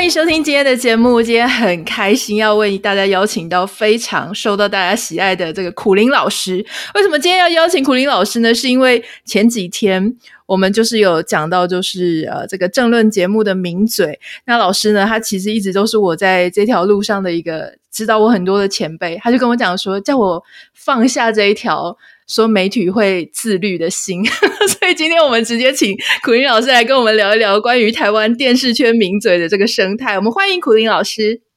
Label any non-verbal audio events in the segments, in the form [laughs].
欢迎收听今天的节目，今天很开心要为大家邀请到非常受到大家喜爱的这个苦苓老师。为什么今天要邀请苦苓老师呢？是因为前几天。我们就是有讲到，就是呃，这个政论节目的名嘴。那老师呢，他其实一直都是我在这条路上的一个指导我很多的前辈。他就跟我讲说，叫我放下这一条说媒体会自律的心。[laughs] 所以今天我们直接请苦林老师来跟我们聊一聊关于台湾电视圈名嘴的这个生态。我们欢迎苦林老师。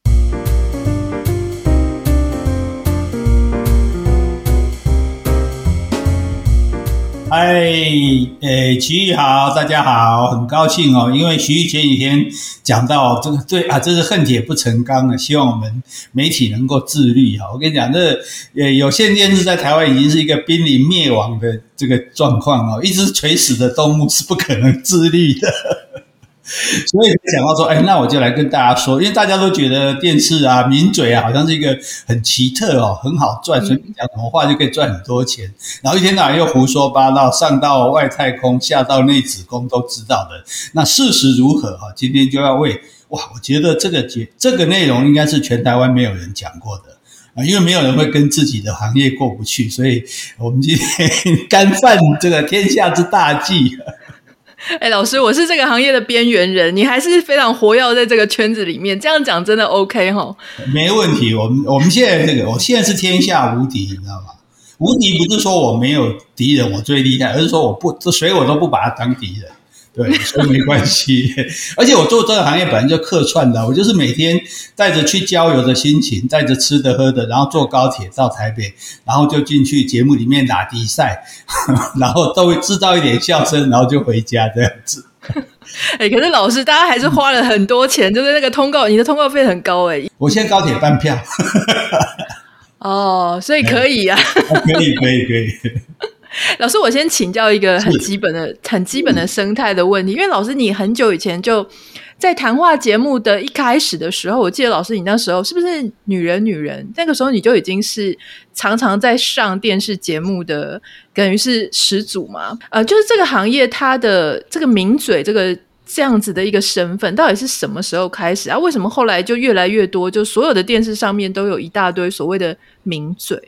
嗨，诶，徐玉好，大家好，很高兴哦，因为徐玉前几天讲到这个，对啊，这是恨铁不成钢啊，希望我们媒体能够自律哈。我跟你讲，这呃有线电视在台湾已经是一个濒临灭亡的这个状况哦，一只垂死的动物是不可能自律的。[laughs] 所以讲到说，哎，那我就来跟大家说，因为大家都觉得电视啊、名嘴啊，好像是一个很奇特哦，很好赚，随便讲什么话就可以赚很多钱，然后一天到晚又胡说八道，上到外太空，下到内子宫都知道的。那事实如何哈？今天就要为哇，我觉得这个节这个内容应该是全台湾没有人讲过的啊，因为没有人会跟自己的行业过不去，所以我们今天 [laughs] 干犯这个天下之大忌。[laughs] 哎，老师，我是这个行业的边缘人，你还是非常活跃在这个圈子里面，这样讲真的 OK 哈？没问题，我们我们现在这个，我现在是天下无敌，你知道吗？无敌不是说我没有敌人，我最厉害，而是说我不，这谁我都不把他当敌人。对，所以没关系。[laughs] 而且我做这个行业本来就客串的，我就是每天带着去郊游的心情，带着吃的喝的，然后坐高铁到台北，然后就进去节目里面打比赛，[laughs] 然后都会制造一点笑声，然后就回家这样子。[laughs] 哎，可是老师，大家还是花了很多钱，就是那个通告，你的通告费很高哎。我现在高铁半票。哦，所以可以呀、啊。可以，可以，可以。[laughs] 老师，我先请教一个很基本的、很基本的生态的问题，因为老师你很久以前就在谈话节目的一开始的时候，我记得老师你那时候是不是女人女人？那个时候你就已经是常常在上电视节目的，等于是始祖嘛？呃，就是这个行业它的这个名嘴，这个这样子的一个身份，到底是什么时候开始啊？为什么后来就越来越多，就所有的电视上面都有一大堆所谓的名嘴？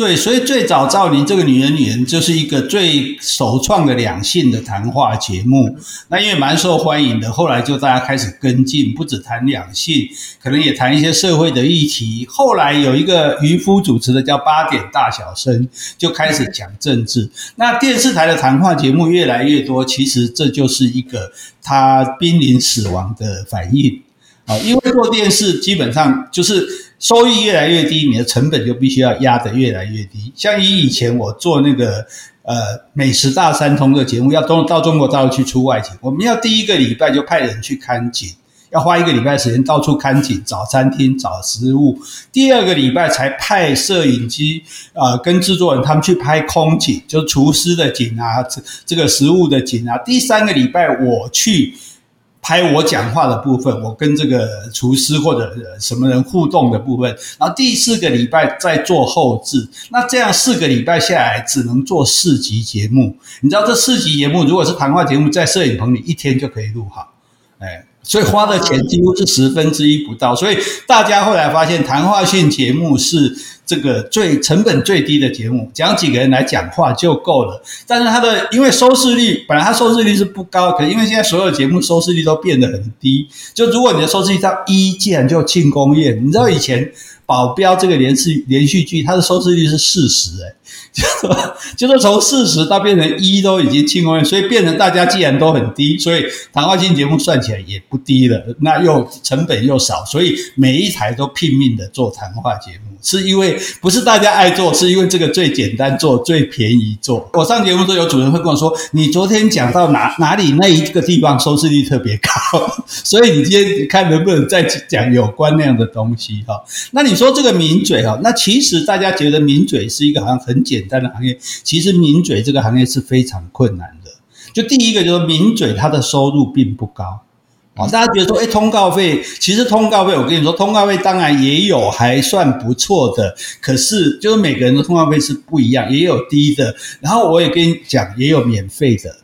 对，所以最早赵琳这个女人女人就是一个最首创的两性的谈话节目，那因为蛮受欢迎的，后来就大家开始跟进，不止谈两性，可能也谈一些社会的议题。后来有一个渔夫主持的叫八点大小声，就开始讲政治。那电视台的谈话节目越来越多，其实这就是一个它濒临死亡的反应啊，因为做电视基本上就是。收益越来越低，你的成本就必须要压得越来越低。像以以前我做那个呃美食大三通的节目，要到到中国大陆去出外景，我们要第一个礼拜就派人去看景，要花一个礼拜时间到处看景，找餐厅、找食物。第二个礼拜才派摄影机啊、跟制作人他们去拍空景，就厨师的景啊，这这个食物的景啊。第三个礼拜我去。拍我讲话的部分，我跟这个厨师或者什么人互动的部分，然后第四个礼拜再做后置，那这样四个礼拜下来只能做四集节目。你知道这四集节目如果是谈话节目，在摄影棚里一天就可以录好，哎，所以花的钱几乎是十分之一不到。所以大家后来发现，谈话性节目是。这个最成本最低的节目，讲几个人来讲话就够了。但是它的因为收视率本来它收视率是不高，可是因为现在所有节目收视率都变得很低。就如果你的收视率到一，竟然就庆功宴。你知道以前保镖这个连续连续剧，它的收视率是四十，诶 [laughs] 就说就是从四十到变成一都已经庆功宴，所以变成大家既然都很低，所以谈话性节目算起来也不低了。那又成本又少，所以每一台都拼命的做谈话节目。是因为不是大家爱做，是因为这个最简单做，最便宜做。我上节目都有主人会跟我说：“你昨天讲到哪哪里那一个地方收视率特别高，[laughs] 所以你今天看能不能再讲有关那样的东西哈？”那你说这个名嘴哈，那其实大家觉得名嘴是一个好像很简单的行业，其实名嘴这个行业是非常困难的。就第一个就是名嘴他的收入并不高。啊，大家觉得说，哎，通告费，其实通告费，我跟你说，通告费当然也有还算不错的，可是就是每个人的通告费是不一样，也有低的，然后我也跟你讲，也有免费的，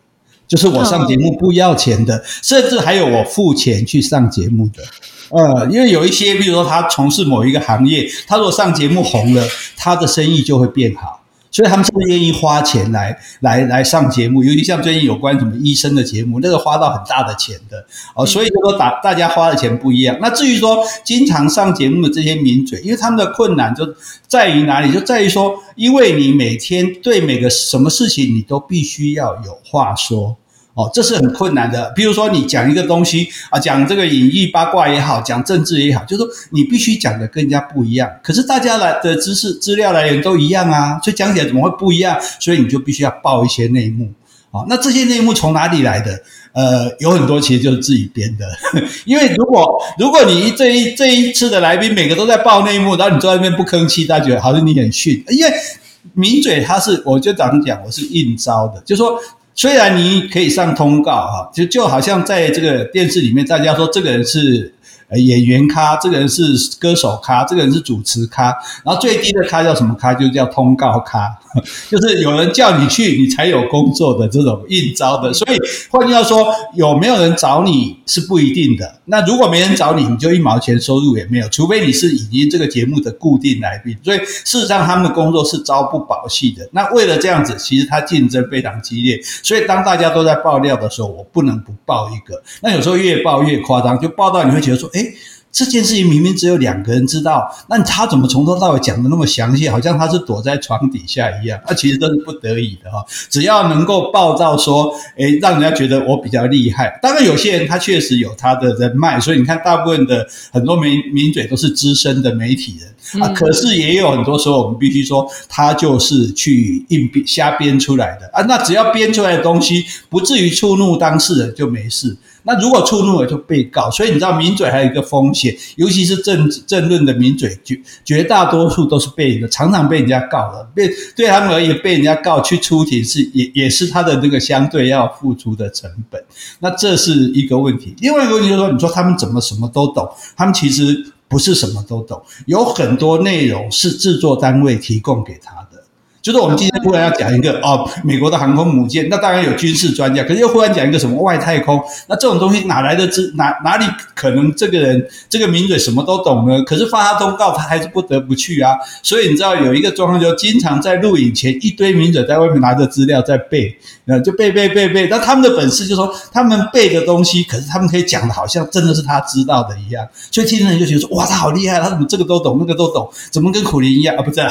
就是我上节目不要钱的，甚至还有我付钱去上节目的，呃，因为有一些，比如说他从事某一个行业，他如果上节目红了，他的生意就会变好。所以他们是不是愿意花钱来来来上节目？尤其像最近有关什么医生的节目，那个花到很大的钱的哦。所以就说大大家花的钱不一样。那至于说经常上节目的这些名嘴，因为他们的困难就在于哪里？就在于说，因为你每天对每个什么事情你都必须要有话说。哦，这是很困难的。比如说，你讲一个东西啊，讲这个隐喻八卦也好，讲政治也好，就是说你必须讲的跟人家不一样。可是大家来的知识资料来源都一样啊，所以讲起来怎么会不一样？所以你就必须要爆一些内幕。哦，那这些内幕从哪里来的？呃，有很多其实就是自己编的。[laughs] 因为如果如果你这一这一次的来宾每个都在爆内幕，然后你坐在那边不吭气，大家觉得好像你很逊。因为名嘴他是，我就早上讲，我是应招的，就是说。虽然你可以上通告哈，就就好像在这个电视里面，大家说这个人是。演员咖，这个人是歌手咖，这个人是主持咖，然后最低的咖叫什么咖？就叫通告咖，[laughs] 就是有人叫你去，你才有工作的这种应招的。所以换句话说，有没有人找你是不一定的。那如果没人找你，你就一毛钱收入也没有，除非你是已经这个节目的固定来宾。所以事实上，他们的工作是朝不保夕的。那为了这样子，其实他竞争非常激烈。所以当大家都在爆料的时候，我不能不爆一个。那有时候越爆越夸张，就爆到你会觉得说。诶，这件事情明明只有两个人知道，那他怎么从头到尾讲的那么详细？好像他是躲在床底下一样。那其实都是不得已的哈。只要能够报道说，诶，让人家觉得我比较厉害。当然，有些人他确实有他的人脉，所以你看，大部分的很多名名嘴都是资深的媒体人啊。可是也有很多时候，我们必须说，他就是去硬编瞎编出来的啊。那只要编出来的东西不至于触怒当事人，就没事。那如果触怒了就被告，所以你知道名嘴还有一个风险，尤其是政政论的名嘴，绝绝大多数都是被人常常被人家告的，被对他们而言被人家告去出庭是也也是他的那个相对要付出的成本，那这是一个问题。另外一个问题就是说，你说他们怎么什么都懂？他们其实不是什么都懂，有很多内容是制作单位提供给他的。就是我们今天忽然要讲一个哦，美国的航空母舰，那当然有军事专家，可是又忽然讲一个什么外太空，那这种东西哪来的知哪哪里可能这个人这个名嘴什么都懂呢？可是发他通告，他还是不得不去啊。所以你知道有一个状况，就经常在录影前一堆名嘴在外面拿着资料在背，呃，就背背背背。那他们的本事就是说，他们背的东西，可是他们可以讲的好像真的是他知道的一样，所以听的人就觉得说，哇，他好厉害，他怎么这个都懂，那个都懂，怎么跟苦苓一样啊？不是啊，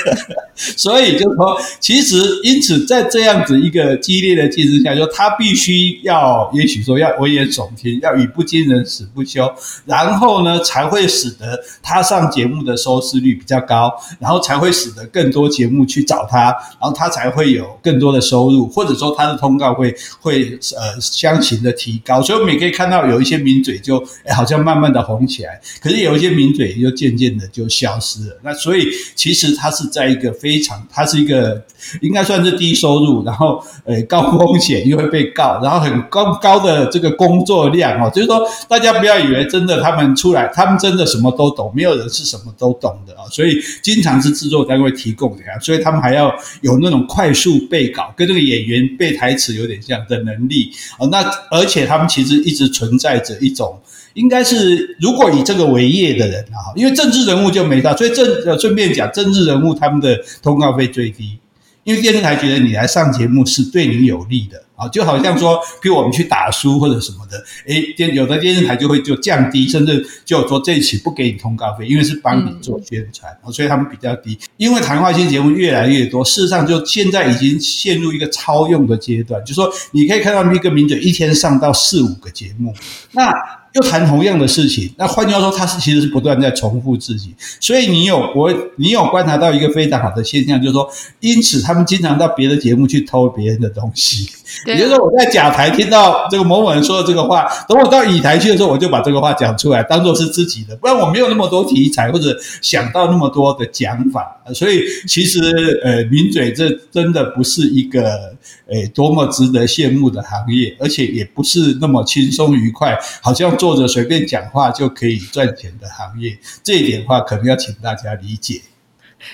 [laughs] 所以。所以就是说，其实因此在这样子一个激烈的竞争下，就他必须要，也许说要危言耸听，要语不惊人死不休，然后呢，才会使得他上节目的收视率比较高，然后才会使得更多节目去找他，然后他才会有更多的收入，或者说他的通告会会呃相形的提高。所以我们也可以看到有一些名嘴就哎好像慢慢的红起来，可是有一些名嘴又渐渐的就消失了。那所以其实他是在一个非常。它是一个应该算是低收入，然后呃高风险又会被告，然后很高高的这个工作量哦，就是说大家不要以为真的他们出来，他们真的什么都懂，没有人是什么都懂的啊，所以经常是制作单位提供的呀，所以他们还要有那种快速背稿，跟这个演员背台词有点像的能力啊。那而且他们其实一直存在着一种。应该是，如果以这个为业的人啊，因为政治人物就没到，所以政呃顺便讲，政治人物他们的通告费最低，因为电视台觉得你来上节目是对你有利的啊，就好像说，譬如我们去打书或者什么的，诶，电有的电视台就会就降低，甚至就说这一期不给你通告费，因为是帮你做宣传，所以他们比较低。因为谈话性节目越来越多，事实上就现在已经陷入一个超用的阶段，就说你可以看到一个名嘴一天上到四五个节目，那。又谈同样的事情，那换句话说，他是其实是不断在重复自己。所以你有我，你有观察到一个非常好的现象，就是说，因此他们经常到别的节目去偷别人的东西。也就是说，我在甲台听到这个某某人说的这个话，等我到乙台去的时候，我就把这个话讲出来，当做是自己的。不然我没有那么多题材，或者想到那么多的讲法。所以其实呃，抿嘴这真的不是一个。诶多么值得羡慕的行业，而且也不是那么轻松愉快，好像坐着随便讲话就可以赚钱的行业。这一点的话，可能要请大家理解。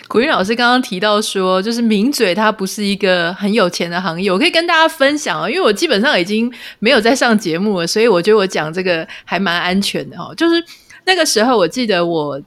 苦苓老师刚刚提到说，就是名嘴它不是一个很有钱的行业，我可以跟大家分享哦，因为我基本上已经没有在上节目了，所以我觉得我讲这个还蛮安全的哦。就是那个时候，我记得我。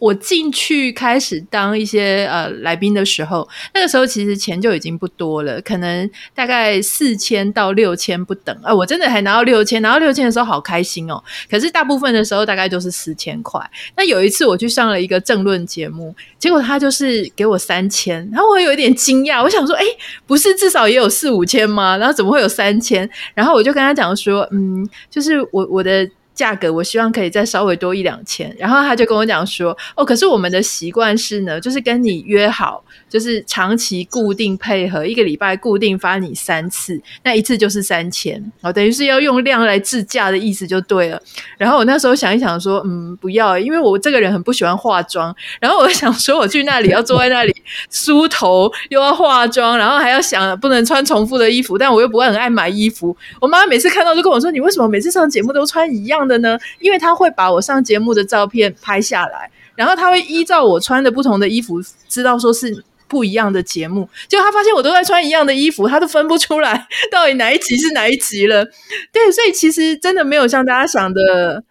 我进去开始当一些呃来宾的时候，那个时候其实钱就已经不多了，可能大概四千到六千不等。啊、我真的还拿到六千，拿到六千的时候好开心哦。可是大部分的时候大概都是四千块。那有一次我去上了一个政论节目，结果他就是给我三千，然后我有一点惊讶，我想说，哎，不是至少也有四五千吗？然后怎么会有三千？然后我就跟他讲说，嗯，就是我我的。价格我希望可以再稍微多一两千，然后他就跟我讲说，哦，可是我们的习惯是呢，就是跟你约好，就是长期固定配合，一个礼拜固定发你三次，那一次就是三千，哦，等于是要用量来制价的意思就对了。然后我那时候想一想说，嗯，不要，因为我这个人很不喜欢化妆，然后我想说我去那里要坐在那里梳头，又要化妆，然后还要想不能穿重复的衣服，但我又不会很爱买衣服。我妈每次看到就跟我说，你为什么每次上节目都穿一样的呢？因为她会把我上节目的照片拍下来，然后他会依照我穿的不同的衣服，知道说是不一样的节目。结果他发现我都在穿一样的衣服，他都分不出来 [laughs] 到底哪一集是哪一集了。对，所以其实真的没有像大家想的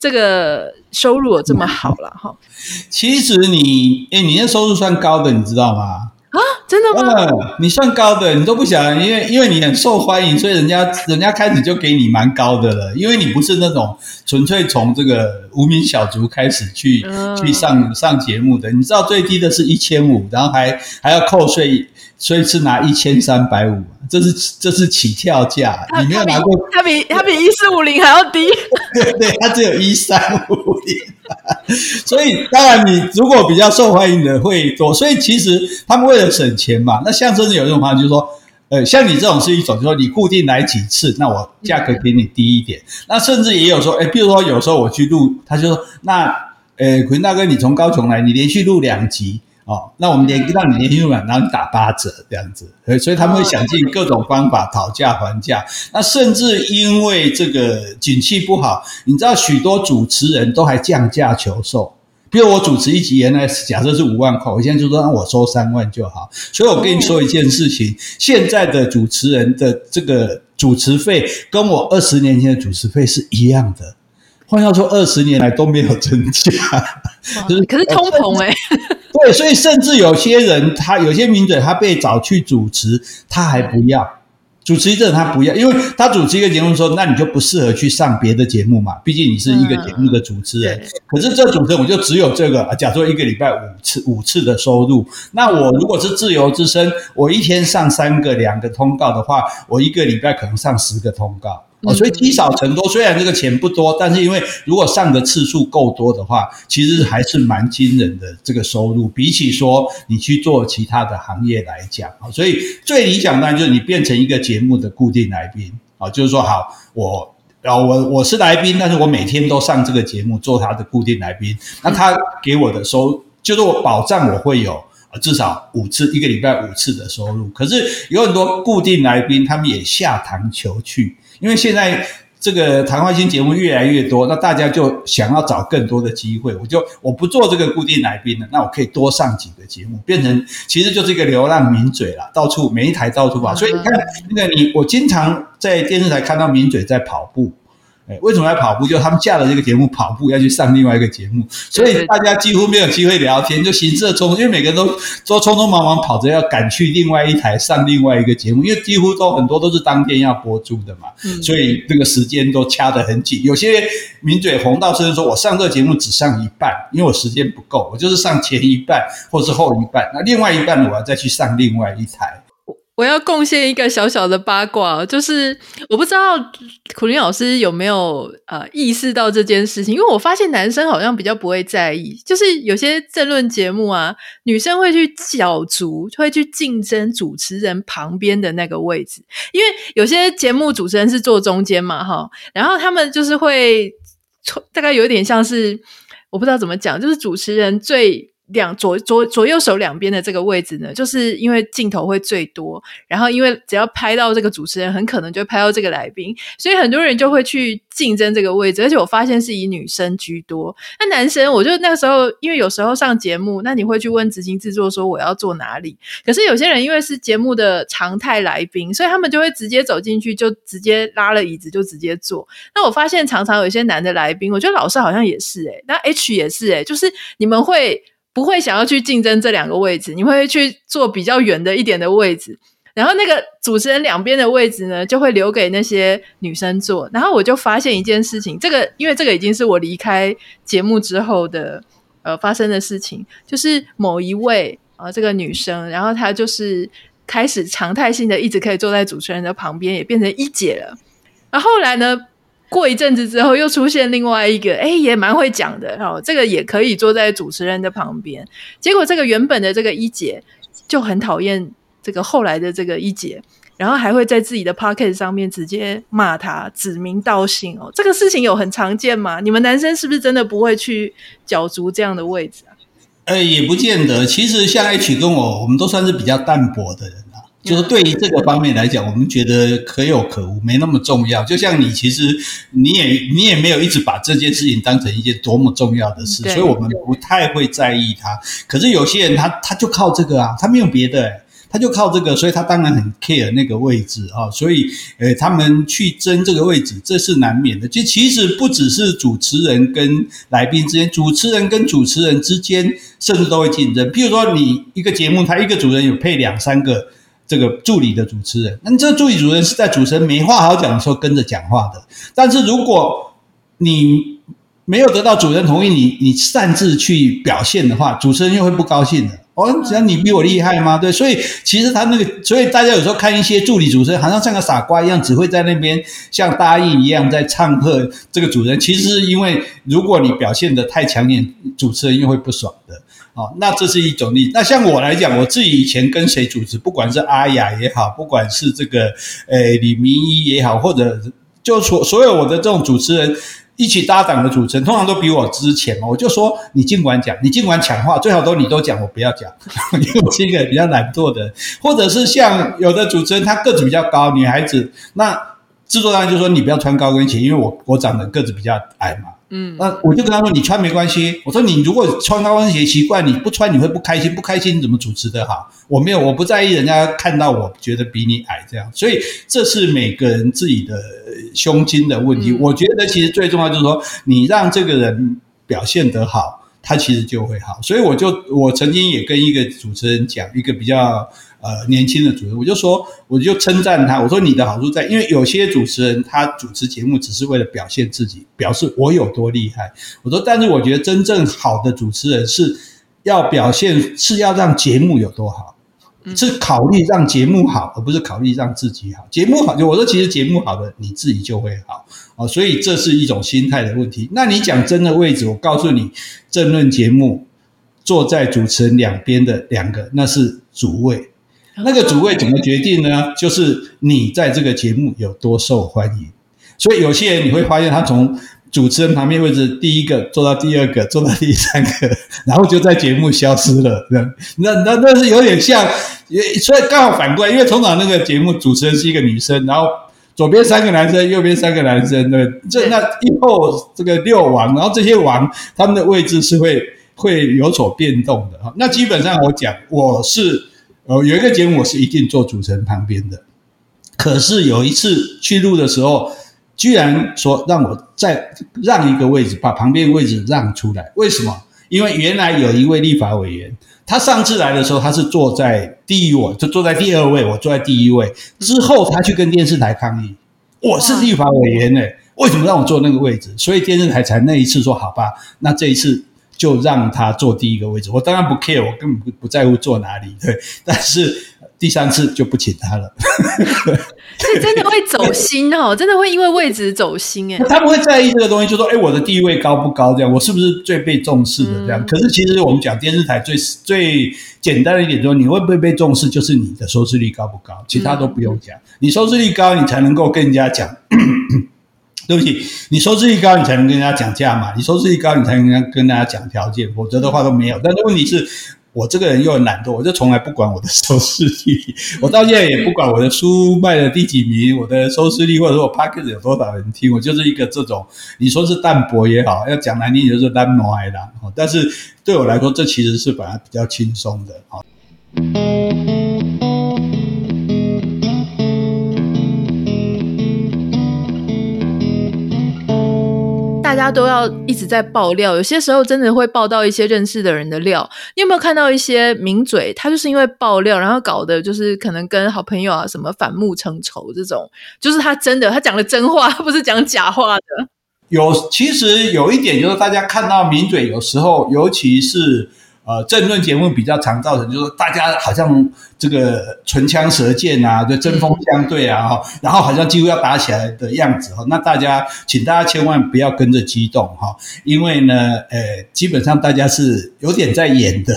这个收入有这么好了哈。其实你，诶，你那收入算高的，你知道吗？啊，真的吗？嗯，你算高的，你都不想，因为因为你很受欢迎，所以人家人家开始就给你蛮高的了。因为你不是那种纯粹从这个无名小卒开始去、嗯、去上上节目的，你知道最低的是一千五，然后还还要扣税，所以是拿一千三百五，这是这是起跳价。你没有拿过，它比它比一四五零还要低，对 [laughs] 对，它只有一三五零。所以，当然，你如果比较受欢迎的会多，所以其实他们为了省钱嘛，那像甚至有一种方法，就是说，呃，像你这种是一种，就是说你固定来几次，那我价格给你低一点。那甚至也有说，哎，比如说有时候我去录，他就说，那，呃，苦苓大哥，你从高雄来，你连续录两集。哦，那我们连让你连听完，然后你打八折这样子，所以他们会想尽各种方法讨价还价。那甚至因为这个景气不好，你知道许多主持人都还降价求售。比如我主持一集，原来假设是五万块，我现在就说让我收三万就好。所以我跟你说一件事情，现在的主持人的这个主持费跟我二十年前的主持费是一样的。换句话说，二十年来都没有增加，就是可是通膨诶、欸对，所以甚至有些人，他有些名嘴，他被找去主持，他还不要主持一阵，他不要，因为他主持一个节目说，那你就不适合去上别的节目嘛，毕竟你是一个节目的主持人。嗯、可是这主持人我就只有这个，假如说一个礼拜五次五次的收入，那我如果是自由之身，我一天上三个两个通告的话，我一个礼拜可能上十个通告。哦，所以积少成多，虽然这个钱不多，但是因为如果上的次数够多的话，其实还是蛮惊人的这个收入。比起说你去做其他的行业来讲，啊，所以最理想当然就是你变成一个节目的固定来宾，啊，就是说好，我啊我我是来宾，但是我每天都上这个节目做他的固定来宾，那他给我的收，就是我保障我会有啊至少五次一个礼拜五次的收入。可是有很多固定来宾，他们也下堂求去。因为现在这个谈话性节目越来越多，那大家就想要找更多的机会。我就我不做这个固定来宾了，那我可以多上几个节目，变成其实就是一个流浪名嘴了，到处每一台到处跑。所以你看那个你，我经常在电视台看到名嘴在跑步。为什么要跑步？就他们下了这个节目跑步，要去上另外一个节目，所以大家几乎没有机会聊天，就行色匆匆，因为每个人都都匆匆忙忙跑着要赶去另外一台上另外一个节目，因为几乎都很多都是当天要播出的嘛，所以这个时间都掐得很紧。有些名嘴红到甚至说，我上这个节目只上一半，因为我时间不够，我就是上前一半或是后一半，那另外一半，我要再去上另外一台。我要贡献一个小小的八卦，就是我不知道苦苓老师有没有呃意识到这件事情，因为我发现男生好像比较不会在意，就是有些政论节目啊，女生会去角逐，会去竞争主持人旁边的那个位置，因为有些节目主持人是坐中间嘛，哈，然后他们就是会大概有点像是我不知道怎么讲，就是主持人最。两左左左右手两边的这个位置呢，就是因为镜头会最多，然后因为只要拍到这个主持人，很可能就拍到这个来宾，所以很多人就会去竞争这个位置。而且我发现是以女生居多，那男生，我就那个时候，因为有时候上节目，那你会去问执行制作说我要坐哪里？可是有些人因为是节目的常态来宾，所以他们就会直接走进去，就直接拉了椅子就直接坐。那我发现常常有一些男的来宾，我觉得老师好像也是诶、那 H 也是诶、就是你们会。不会想要去竞争这两个位置，你会去坐比较远的一点的位置，然后那个主持人两边的位置呢，就会留给那些女生坐。然后我就发现一件事情，这个因为这个已经是我离开节目之后的呃发生的事情，就是某一位啊、呃、这个女生，然后她就是开始常态性的一直可以坐在主持人的旁边，也变成一姐了。然后后来呢，过一阵子之后，又出现另外一个，哎，也蛮会讲的哦。这个也可以坐在主持人的旁边。结果这个原本的这个一姐就很讨厌这个后来的这个一姐，然后还会在自己的 podcast 上面直接骂他，指名道姓哦。这个事情有很常见吗？你们男生是不是真的不会去角逐这样的位置啊？呃，也不见得。其实像 H 跟我，我们都算是比较淡薄的人。就是对于这个方面来讲，我们觉得可有可无，没那么重要。就像你，其实你也你也没有一直把这件事情当成一件多么重要的事，所以我们不太会在意它。可是有些人他他就靠这个啊，他没有别的，他就靠这个，所以他当然很 care 那个位置啊。所以呃，他们去争这个位置，这是难免的。就其实不只是主持人跟来宾之间，主持人跟主持人之间，甚至都会竞争。譬如说，你一个节目，他一个主持人有配两三个。这个助理的主持人，那这个助理主持人是在主持人没话好讲的时候跟着讲话的。但是如果你没有得到主持人同意，你你擅自去表现的话，主持人又会不高兴的。哦，只要你比我厉害吗？对，所以其实他那个，所以大家有时候看一些助理主持人，好像像个傻瓜一样，只会在那边像答应一样在唱和这个主持人。其实是因为如果你表现得太抢眼，主持人又会不爽的。哦，那这是一种例。那像我来讲，我自己以前跟谁主持，不管是阿雅也好，不管是这个呃李明一也好，或者就所所有我的这种主持人一起搭档的主持人，通常都比我之前嘛。我就说，你尽管讲，你尽管抢话，最好都你都讲，我不要讲，[laughs] 因为我是一个比较懒惰的。或者是像有的主持人，他个子比较高，女孩子，那制作人就说你不要穿高跟鞋，因为我我长得个子比较矮嘛。嗯，那我就跟他说，你穿没关系。我说你如果穿高跟鞋习惯，你不穿你会不开心，不开心你怎么主持得好？我没有，我不在意人家看到我觉得比你矮这样。所以这是每个人自己的胸襟的问题。我觉得其实最重要就是说，你让这个人表现得好，他其实就会好。所以我就我曾经也跟一个主持人讲一个比较。呃，年轻的主持人，我就说，我就称赞他，我说你的好处在，因为有些主持人他主持节目只是为了表现自己，表示我有多厉害。我说，但是我觉得真正好的主持人是要表现，是要让节目有多好，是考虑让节目好，而不是考虑让自己好。节目好，就我说，其实节目好的你自己就会好啊，所以这是一种心态的问题。那你讲真的位置，我告诉你，政论节目坐在主持人两边的两个，那是主位。[laughs] 那个主位怎么决定呢？就是你在这个节目有多受欢迎。所以有些人你会发现，他从主持人旁边位置第一个坐到第二个，坐到第三个，[laughs] 然后就在节目消失了。那那那是有点像，所以刚好反过来，因为通常那个节目主持人是一个女生，然后左边三个男生，右边三个男生，对，这那以后这个六王，然后这些王他们的位置是会会有所变动的哈。那基本上我讲，我是。哦，有一个节目我是一定坐主持人旁边的，可是有一次去录的时候，居然说让我再让一个位置，把旁边的位置让出来。为什么？因为原来有一位立法委员，他上次来的时候他是坐在第一位，就坐在第二位，我坐在第一位。之后他去跟电视台抗议，我是立法委员呢，为什么让我坐那个位置？所以电视台才那一次说好吧，那这一次。就让他坐第一个位置，我当然不 care，我根本不不在乎坐哪里，对。[laughs] 但是第三次就不请他了，[laughs] 所以真的会走心哦，真的会因为位置走心哎。[laughs] 他不会在意这个东西，就说哎，我的地位高不高？这样，我是不是最被重视的？这样。嗯、可是其实我们讲电视台最最简单的一点，说你会不会被重视，就是你的收视率高不高，其他都不用讲。嗯、你收视率高，你才能够跟人家讲。对不起，你收视率高，你才能跟人家讲价嘛。你收视率高，你才能跟大家讲条件，否则的话都没有。但是问题是我这个人又很懒惰，我就从来不管我的收视率，我到现在也不管我的书卖了第几名，我的收视率或者说我 Podcast 有多少人听，我就是一个这种，你说是淡薄也好，要讲难听就是淡挪来的。但是对我来说，这其实是本来比较轻松的啊。大家都要一直在爆料，有些时候真的会爆到一些认识的人的料。你有没有看到一些名嘴，他就是因为爆料，然后搞的就是可能跟好朋友啊什么反目成仇这种，就是他真的他讲的真话，不是讲假话的。有，其实有一点就是大家看到名嘴有时候，尤其是呃政论节目比较常造成，就是大家好像。这个唇枪舌剑啊，就针锋相对啊，哈，然后好像几乎要打起来的样子哈。那大家，请大家千万不要跟着激动哈，因为呢，呃，基本上大家是有点在演的，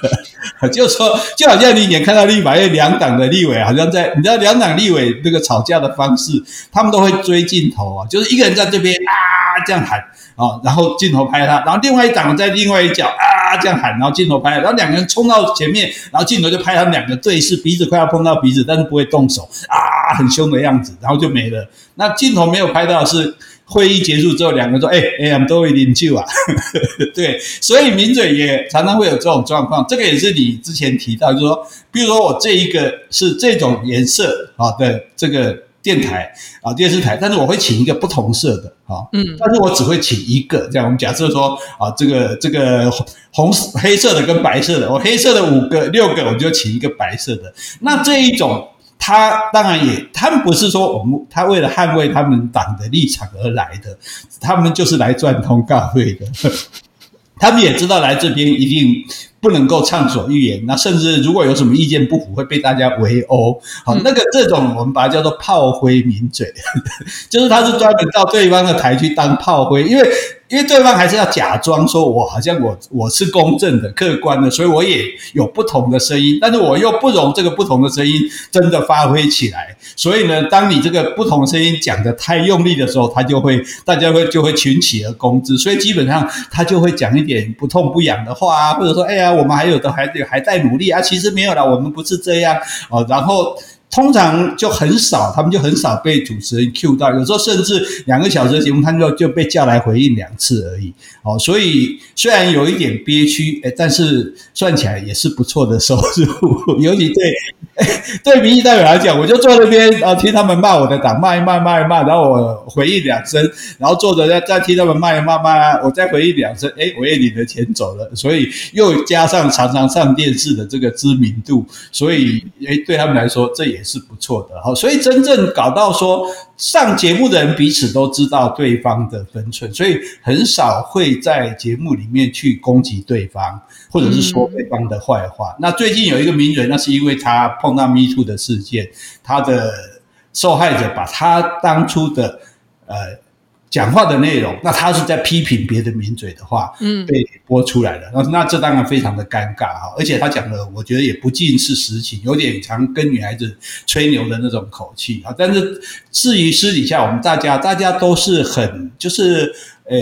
[laughs] 就是说，就好像你以前看到立法院两党的立委，好像在，你知道两党立委那个吵架的方式，他们都会追镜头啊，就是一个人在这边啊这样喊啊，然后镜头拍他，然后另外一党在另外一角啊他这样喊，然后镜头拍，然后两个人冲到前面，然后镜头就拍他们两个。对视，鼻子快要碰到鼻子，但是不会动手啊，很凶的样子，然后就没了。那镜头没有拍到，是会议结束之后，两个人说：“哎哎，我们都会饮酒啊。[laughs] ”对，所以名嘴也常常会有这种状况。这个也是你之前提到，就是说，比如说我这一个是这种颜色啊的这个。电台啊，电视台，但是我会请一个不同色的啊，嗯，但是我只会请一个，这样我们假设说啊，这个这个红黑色的跟白色的，我黑色的五个六个，我就请一个白色的。那这一种，他当然也，他们不是说我们他为了捍卫他们党的立场而来的，他们就是来赚通告费的，[laughs] 他们也知道来这边一定。不能够畅所欲言，那甚至如果有什么意见不符，会被大家围殴。好，那个这种我们把它叫做炮灰名嘴，[laughs] 就是他是专门到对方的台去当炮灰，因为。因为对方还是要假装说，我好像我我是公正的、客观的，所以我也有不同的声音，但是我又不容这个不同的声音真的发挥起来。所以呢，当你这个不同声音讲的太用力的时候，他就会大家会就会群起而攻之，所以基本上他就会讲一点不痛不痒的话啊，或者说，哎呀，我们还有的还还在努力啊，其实没有啦，我们不是这样哦，然后。通常就很少，他们就很少被主持人 Q 到，有时候甚至两个小时的节目，他们就就被叫来回应两次而已。哦，所以虽然有一点憋屈，诶，但是算起来也是不错的收入，尤其对。[laughs] 对民意代表来讲，我就坐那边啊，听他们骂我的党，骂一骂，骂一骂，然后我回应两声，然后坐着再再听他们骂一骂，骂，我再回应两声，哎，我也领了钱走了，所以又加上常常上电视的这个知名度，所以哎，对他们来说这也是不错的哈。所以真正搞到说上节目的人彼此都知道对方的分寸，所以很少会在节目里面去攻击对方，或者是说对方的坏话。嗯、那最近有一个名人，那是因为他碰。到 Me Too 的事件，他的受害者把他当初的呃讲话的内容，那他是在批评别的名嘴的话，嗯，被播出来了，那那这当然非常的尴尬哈，而且他讲的我觉得也不尽是实情，有点常跟女孩子吹牛的那种口气啊。但是至于私底下，我们大家大家都是很就是呃。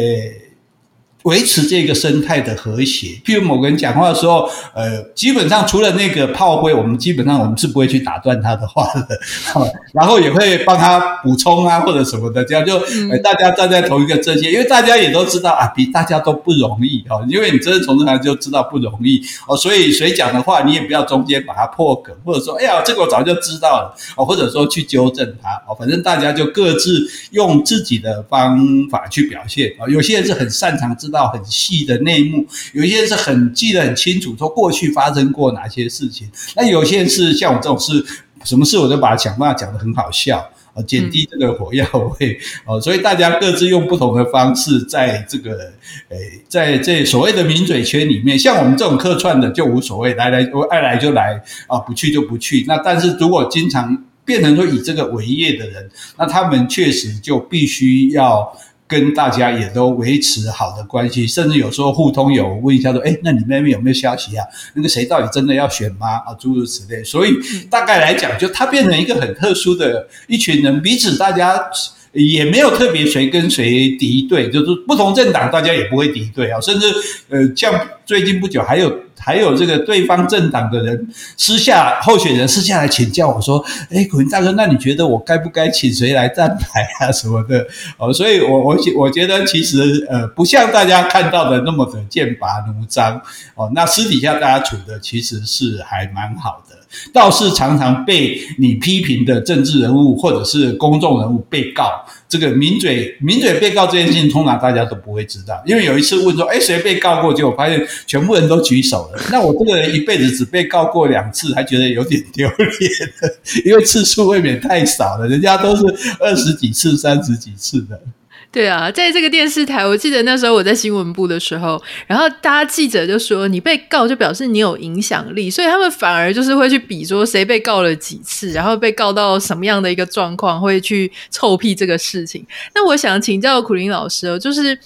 维持这个生态的和谐。譬如某个人讲话的时候，呃，基本上除了那个炮灰，我们基本上我们是不会去打断他的话的，[laughs] 然后也会帮他补充啊或者什么的，这样就呃大家站在同一个阵线，因为大家也都知道啊，比大家都不容易哦，因为你真的从这来就知道不容易哦，所以谁讲的话你也不要中间把它破梗，或者说哎呀这个我早就知道了哦，或者说去纠正他哦，反正大家就各自用自己的方法去表现啊，有些人是很擅长知道。到很细的内幕，有一些是很记得很清楚，说过去发生过哪些事情。那有些人是像我这种事，什么事我都把它想办法讲得很好笑，啊，减低这个火药味，哦，所以大家各自用不同的方式，在这个，诶，在这所谓的名嘴圈里面，像我们这种客串的就无所谓，来来我爱来就来，啊，不去就不去。那但是如果经常变成说以这个为业的人，那他们确实就必须要。跟大家也都维持好的关系，甚至有时候互通有问一下说，哎，那你那边有没有消息啊？那个谁到底真的要选吗？啊，诸如此类。所以大概来讲，就他变成一个很特殊的一群人，彼此大家也没有特别谁跟谁敌对，就是不同政党大家也不会敌对啊，甚至呃，像最近不久还有还有这个对方政党的人私下候选人私下来请教我说，哎，苦苓大哥，那你觉得我该不该请谁来站台啊 [laughs] 什么的？哦，所以我我我觉得其实呃，不像大家看到的那么的剑拔弩张哦，那私底下大家处的其实是还蛮好的。倒是常常被你批评的政治人物或者是公众人物被告，这个名嘴名嘴被告这件事情，通常大家都不会知道。因为有一次问说，哎，谁被告过？结果发现全部人都举手了。那我这个人一辈子只被告过两次，还觉得有点丢脸，因为次数未免太少了，人家都是二十几次、三十几次的。对啊，在这个电视台，我记得那时候我在新闻部的时候，然后大家记者就说，你被告就表示你有影响力，所以他们反而就是会去比说谁被告了几次，然后被告到什么样的一个状况，会去臭屁这个事情。那我想请教苦林老师哦，就是。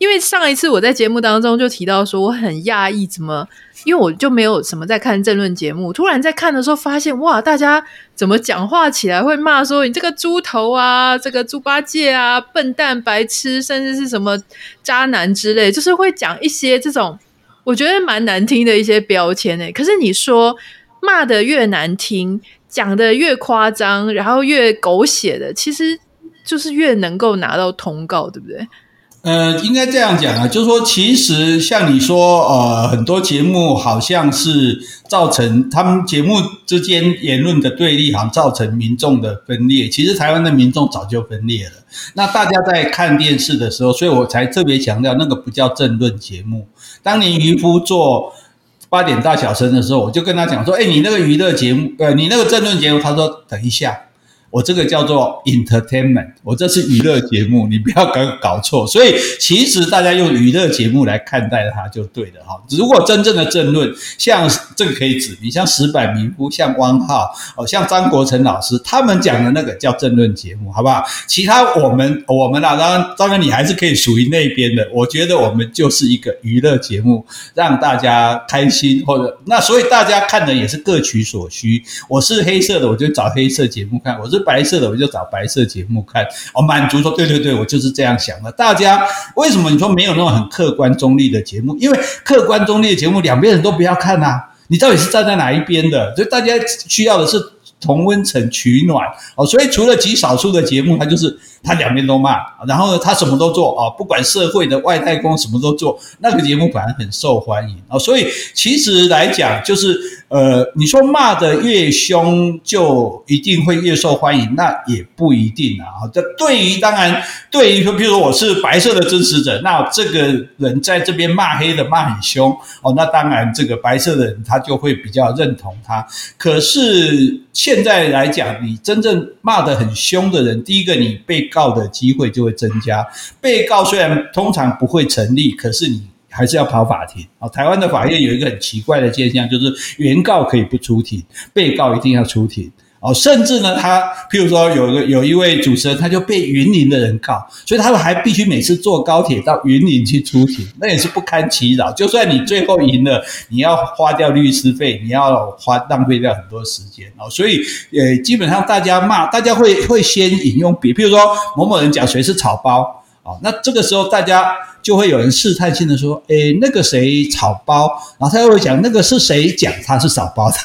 因为上一次我在节目当中就提到说，我很讶异，怎么因为我就没有什么在看政论节目，突然在看的时候发现，哇，大家怎么讲话起来会骂说你这个猪头啊，这个猪八戒啊，笨蛋、白痴，甚至是什么渣男之类，就是会讲一些这种我觉得蛮难听的一些标签诶。可是你说骂得越难听，讲得越夸张，然后越狗血的，其实就是越能够拿到通告，对不对？呃，应该这样讲啊，就是说，其实像你说，呃，很多节目好像是造成他们节目之间言论的对立，好像造成民众的分裂。其实台湾的民众早就分裂了。那大家在看电视的时候，所以我才特别强调，那个不叫政论节目。当年渔夫做八点大小声的时候，我就跟他讲说：“哎，你那个娱乐节目，呃，你那个政论节目。”他说：“等一下。”我这个叫做 entertainment，我这是娱乐节目，你不要搞搞错。所以其实大家用娱乐节目来看待它就对了哈。如果真正的政论，像这个可以指明，像石板明夫、像汪浩、哦，像张国成老师，他们讲的那个叫政论节目，好不好？其他我们我们啊，当然当然你还是可以属于那边的。我觉得我们就是一个娱乐节目，让大家开心，或者那所以大家看的也是各取所需。我是黑色的，我就找黑色节目看；我是白色的我就找白色节目看，我满足说对对对，我就是这样想的。大家为什么你说没有那种很客观中立的节目？因为客观中立的节目两边人都不要看啊，你到底是站在哪一边的？所以大家需要的是同温层取暖哦。所以除了极少数的节目，它就是。他两边都骂，然后呢，他什么都做啊，不管社会的外太空什么都做，那个节目反而很受欢迎啊。所以其实来讲，就是呃，你说骂得越凶，就一定会越受欢迎，那也不一定啊。这对于当然，对于说，比如说我是白色的支持者，那这个人在这边骂黑的骂很凶哦，那当然这个白色的人他就会比较认同他。可是现在来讲，你真正骂得很凶的人，第一个你被告的机会就会增加。被告虽然通常不会成立，可是你还是要跑法庭啊。台湾的法院有一个很奇怪的现象，就是原告可以不出庭，被告一定要出庭。哦，甚至呢，他譬如说有一个有一位主持人，他就被云林的人告，所以他们还必须每次坐高铁到云林去出庭，那也是不堪其扰。就算你最后赢了，你要花掉律师费，你要花浪费掉很多时间哦。所以呃，基本上大家骂，大家会会先引用比，譬如说某某人讲谁是草包啊，那这个时候大家。就会有人试探性的说：“诶，那个谁草包？”然后他又会讲：“那个是谁讲他是草包的？”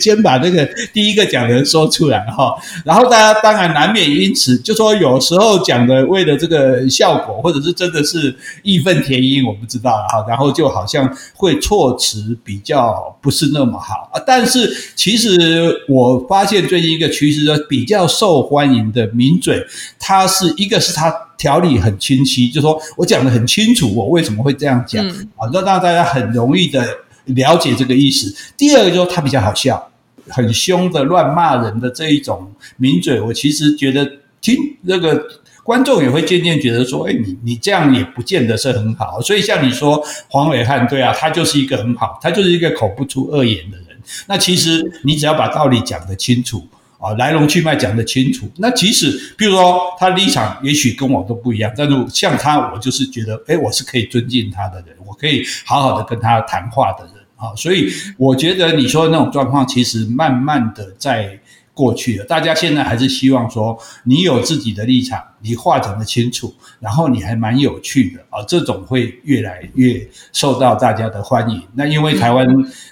先把那个第一个讲的人说出来哈。然后大家当然难免因此就说，有时候讲的为了这个效果，或者是真的是义愤填膺，我不知道哈。然后就好像会措辞比较不是那么好啊。但是其实我发现最近一个趋势，比较受欢迎的名嘴，他是一个是他。条理很清晰，就说我讲的很清楚，我为什么会这样讲啊？让、嗯、让大家很容易的了解这个意思。第二个就是他比较好笑，很凶的乱骂人的这一种名嘴，我其实觉得听那个观众也会渐渐觉得说，哎，你你这样也不见得是很好。所以像你说黄伟汉，对啊，他就是一个很好，他就是一个口不出恶言的人。那其实你只要把道理讲得清楚。啊，来龙去脉讲得清楚。那即使，比如说他立场也许跟我都不一样，但是像他，我就是觉得，诶，我是可以尊敬他的人，我可以好好的跟他谈话的人啊。所以我觉得你说的那种状况，其实慢慢的在过去了，大家现在还是希望说你有自己的立场，你话讲得清楚，然后你还蛮有趣的啊，这种会越来越受到大家的欢迎。那因为台湾，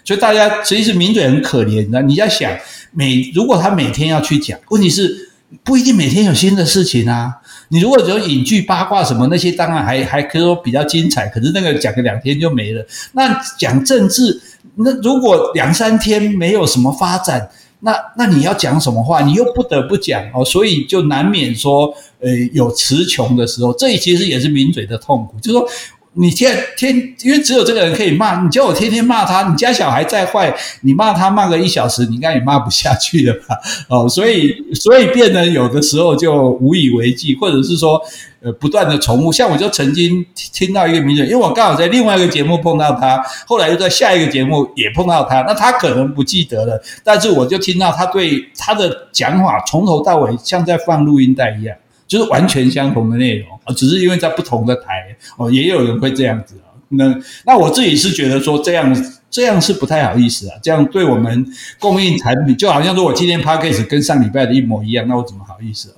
所以大家其实名嘴很可怜那。你要想每如果他每天要去讲，问题是不一定每天有新的事情啊。你如果只有影剧八卦什么那些，当然还还可以说比较精彩，可是那个讲个两天就没了。那讲政治，那如果两三天没有什么发展。那那你要讲什么话？你又不得不讲哦，所以就难免说，呃，有词穷的时候。这其实也是名嘴的痛苦，就是说，你天天，因为只有这个人可以骂，你叫我天天骂他，你家小孩再坏，你骂他骂个一小时，你应该也骂不下去了吧？[laughs] 哦，所以所以变得有的时候就无以为继，或者是说。呃，不断的重复，像我就曾经听到一个名人，因为我刚好在另外一个节目碰到他，后来又在下一个节目也碰到他，那他可能不记得了，但是我就听到他对他的讲法从头到尾像在放录音带一样，就是完全相同的内容啊，只是因为在不同的台哦，也有人会这样子。那那我自己是觉得说这样这样是不太好意思啊，这样对我们供应产品就好像说我今天 p a c k a g e 跟上礼拜的一模一样，那我怎么好意思啊？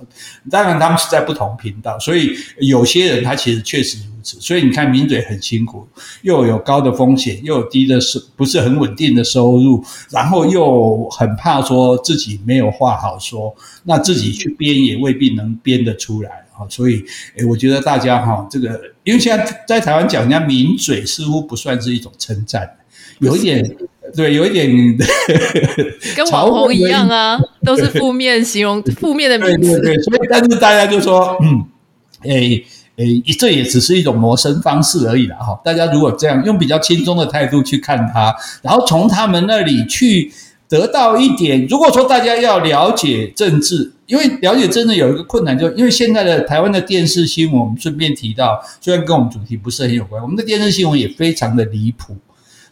当然他们是在不同频道，所以有些人他其实确实所以你看名嘴很辛苦，又有高的风险，又有低的收，不是很稳定的收入，然后又很怕说自己没有话好说，那自己去编也未必能编得出来。好，所以，诶，我觉得大家哈，这个，因为现在在台湾讲人家名嘴，似乎不算是一种称赞，有一点，[laughs] 对，有一点 [laughs] 跟网红一样啊，都是负面形容，负面的名词。对对对，所以，但是大家就说，嗯，诶诶，这也只是一种谋生方式而已啦，哈。大家如果这样用比较轻松的态度去看他，然后从他们那里去得到一点，如果说大家要了解政治。因为了解政治有一个困难，就因为现在的台湾的电视新闻，我们顺便提到，虽然跟我们主题不是很有关，我们的电视新闻也非常的离谱。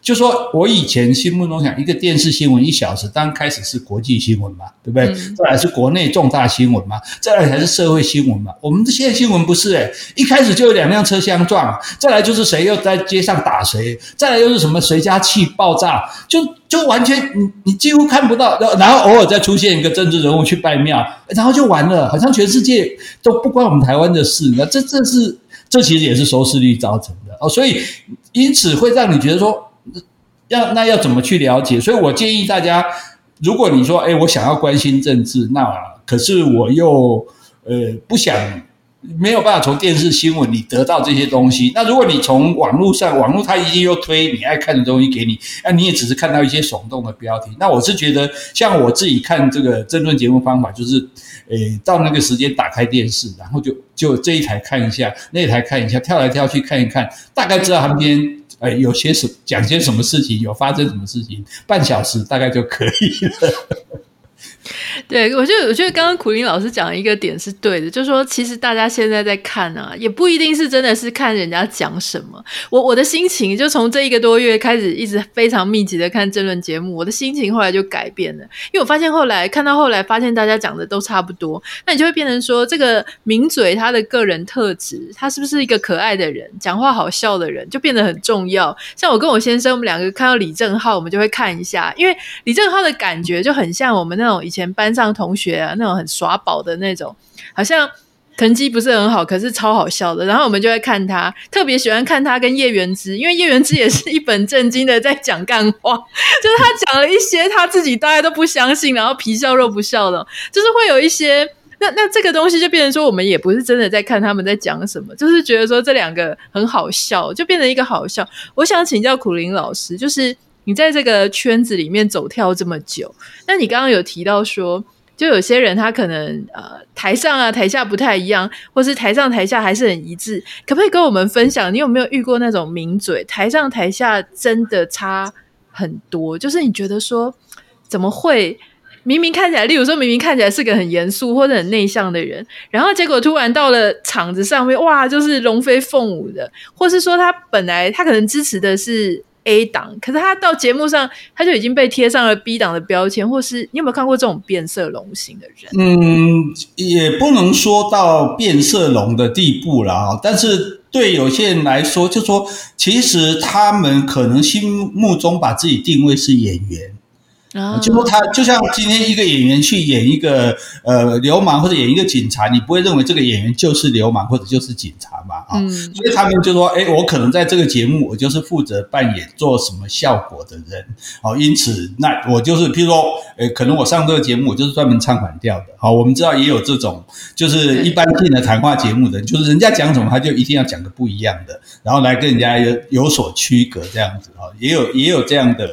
就说我以前心目中想，一个电视新闻一小时，当然开始是国际新闻嘛，对不对？嗯、再来是国内重大新闻嘛，再来才是社会新闻嘛。我们的现在新闻不是诶，一开始就有两辆车相撞，再来就是谁又在街上打谁，再来又是什么谁家气爆炸，就就完全你你几乎看不到，然后偶尔再出现一个政治人物去拜庙，然后就完了，好像全世界都不关我们台湾的事。那这这是这其实也是收视率造成的哦，所以因此会让你觉得说。那那要怎么去了解？所以我建议大家，如果你说，哎，我想要关心政治，那可是我又呃不想没有办法从电视新闻里得到这些东西。那如果你从网络上，网络它一定又推你爱看的东西给你，那你也只是看到一些耸动的标题。那我是觉得，像我自己看这个争论节目方法，就是，诶，到那个时间打开电视，然后就就这一台看一下，那一台看一下，跳来跳去看一看，大概知道他们今天。哎，有些什讲些什么事情，有发生什么事情，半小时大概就可以了。[laughs] 对，我觉得我觉得刚刚苦林老师讲的一个点是对的，就是说其实大家现在在看啊，也不一定是真的是看人家讲什么。我我的心情就从这一个多月开始，一直非常密集的看政论节目，我的心情后来就改变了，因为我发现后来看到后来发现大家讲的都差不多，那你就会变成说这个名嘴他的个人特质，他是不是一个可爱的人，讲话好笑的人，就变得很重要。像我跟我先生，我们两个看到李正浩，我们就会看一下，因为李正浩的感觉就很像我们那种前班上同学啊，那种很耍宝的那种，好像成绩不是很好，可是超好笑的。然后我们就会看他，特别喜欢看他跟叶元之，因为叶元之也是一本正经的在讲干话，就是他讲了一些他自己大家都不相信，然后皮笑肉不笑的，就是会有一些。那那这个东西就变成说，我们也不是真的在看他们在讲什么，就是觉得说这两个很好笑，就变成一个好笑。我想请教苦苓老师，就是。你在这个圈子里面走跳这么久，那你刚刚有提到说，就有些人他可能呃台上啊台下不太一样，或是台上台下还是很一致，可不可以跟我们分享？你有没有遇过那种名嘴台上台下真的差很多？就是你觉得说怎么会明明看起来，例如说明明看起来是个很严肃或者很内向的人，然后结果突然到了场子上面，哇，就是龙飞凤舞的，或是说他本来他可能支持的是。A 档，可是他到节目上，他就已经被贴上了 B 档的标签，或是你有没有看过这种变色龙型的人？嗯，也不能说到变色龙的地步了啊。但是对有些人来说，就说其实他们可能心目中把自己定位是演员，啊，就说他就像今天一个演员去演一个呃流氓或者演一个警察，你不会认为这个演员就是流氓或者就是警察嘛啊？嗯，所以他们就说，哎，我可能在这个节目，我就是负责扮演做什么效果的人哦，因此那我就是，譬如说，呃，可能我上这个节目，我就是专门唱反调的。好，我们知道也有这种，就是一般性的谈话节目的，就是人家讲什么，他就一定要讲个不一样的，然后来跟人家有有所区隔这样子啊，也有也有这样的。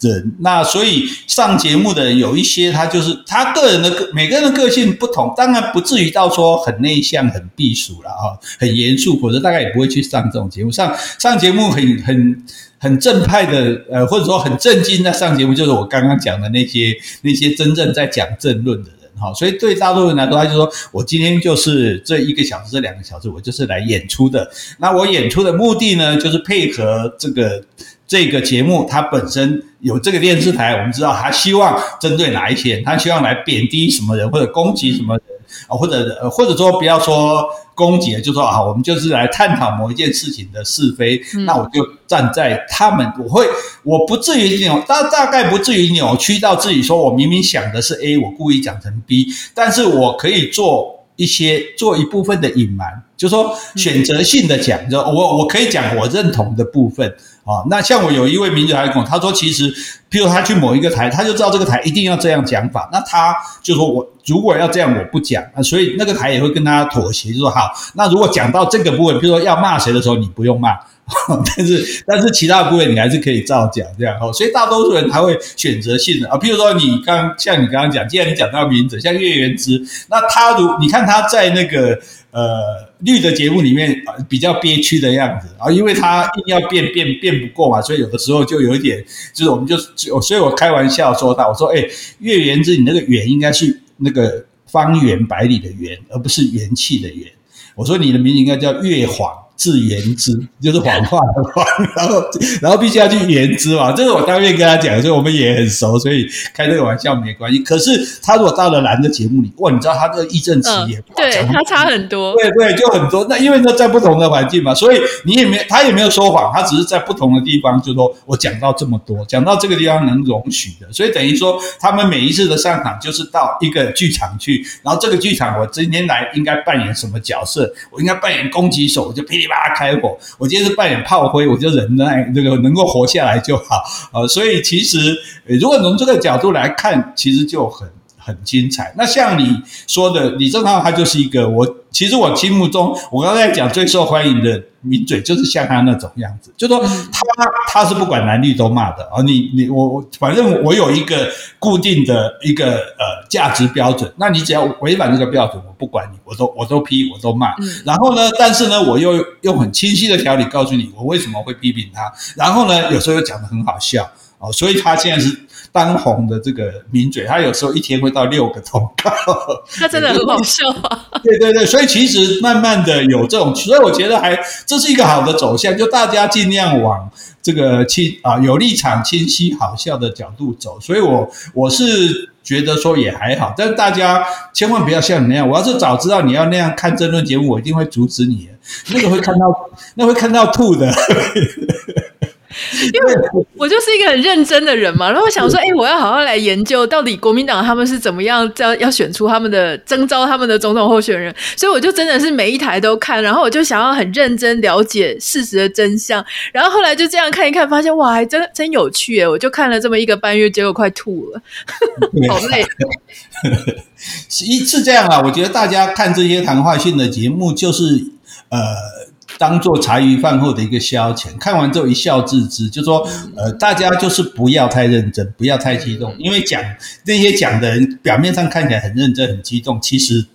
人，那所以上节目的人有一些，他就是他个人的个每个人的个性不同，当然不至于到说很内向、很避暑了啊，很严肃，否则大概也不会去上这种节目。上上节目很很很正派的，呃，或者说很正经那上节目，就是我刚刚讲的那些那些真正在讲政论的好。所以对大多数人来说，他就说我今天就是这一个小时、这两个小时，我就是来演出的。那我演出的目的呢，就是配合这个。这个节目它本身有这个电视台，我们知道他希望针对哪一些人，他希望来贬低什么人或者攻击什么人啊，或者呃或者说不要说攻击，就说啊，我们就是来探讨某一件事情的是非。嗯、那我就站在他们，我会我不至于扭，大大概不至于扭曲到自己说我明明想的是 A，我故意讲成 B，但是我可以做一些做一部分的隐瞒。就说选择性的讲，就我我可以讲我认同的部分啊。那像我有一位名嘴还跟我，他说其实，譬如他去某一个台，他就知道这个台一定要这样讲法，那他就说我如果要这样，我不讲啊。所以那个台也会跟他妥协，就说好，那如果讲到这个部分，比如说要骂谁的时候，你不用骂。[laughs] 但是但是其他部分你还是可以照讲这样哦，所以大多数人他会选择性的啊，譬如说你刚像你刚刚讲，既然你讲到名字，像叶元之，那他如你看他在那个呃绿的节目里面比较憋屈的样子啊，因为他硬要辩辩辩不过嘛，所以有的时候就有一点，就是我们就所以我开玩笑说他，我说哎，叶元之你那个元应该是那个方圆百里的圆，而不是元气的元，我说你的名字应该叫月皇。自言之就是谎话的话，然后然后必须要去言之嘛，这是我当面跟他讲，所以我们也很熟，所以开这个玩笑没关系。可是他如果到了蓝的节目里，哇，你知道他这个义正词严，对他差很多，对对，就很多。那因为呢，在不同的环境嘛，所以你也没他也没有说谎，他只是在不同的地方，就说我讲到这么多，讲到这个地方能容许的，所以等于说他们每一次的上场就是到一个剧场去，然后这个剧场我今天来应该扮演什么角色，我应该扮演攻击手，我就噼里。拉开火，我今天是扮演炮灰，我就忍耐，这个能够活下来就好。呃，所以其实，如果从这个角度来看，其实就很很精彩。那像你说的，李正浩他就是一个我，其实我心目中，我刚才讲最受欢迎的。名嘴就是像他那种样子，就说他他是不管男女都骂的啊，你你我我反正我有一个固定的一个呃价值标准，那你只要违反这个标准，我不管你，我都我都批，我都骂。然后呢，但是呢，我又用很清晰的条理告诉你，我为什么会批评他。然后呢，有时候又讲得很好笑哦，所以他现在是。当红的这个名嘴，他有时候一天会到六个通告，他真的很好笑啊！[laughs] 对对对，所以其实慢慢的有这种，所以我觉得还这是一个好的走向，就大家尽量往这个清啊有立场清晰、好笑的角度走。所以我我是觉得说也还好，但大家千万不要像你那样。我要是早知道你要那样看争论节目，我一定会阻止你。那个会看到，那会看到吐的。[laughs] 因为我就是一个很认真的人嘛，然后我想说，哎，我要好好来研究到底国民党他们是怎么样要要选出他们的征召他们的总统候选人，所以我就真的是每一台都看，然后我就想要很认真了解事实的真相，然后后来就这样看一看，发现哇，还真真有趣哎！我就看了这么一个半月，结果快吐了，好累。[laughs] [laughs] 是一是这样啊，我觉得大家看这些谈话性的节目，就是呃。当做茶余饭后的一个消遣，看完之后一笑置之，就说，呃，大家就是不要太认真，不要太激动，因为讲那些讲的人表面上看起来很认真、很激动，其实。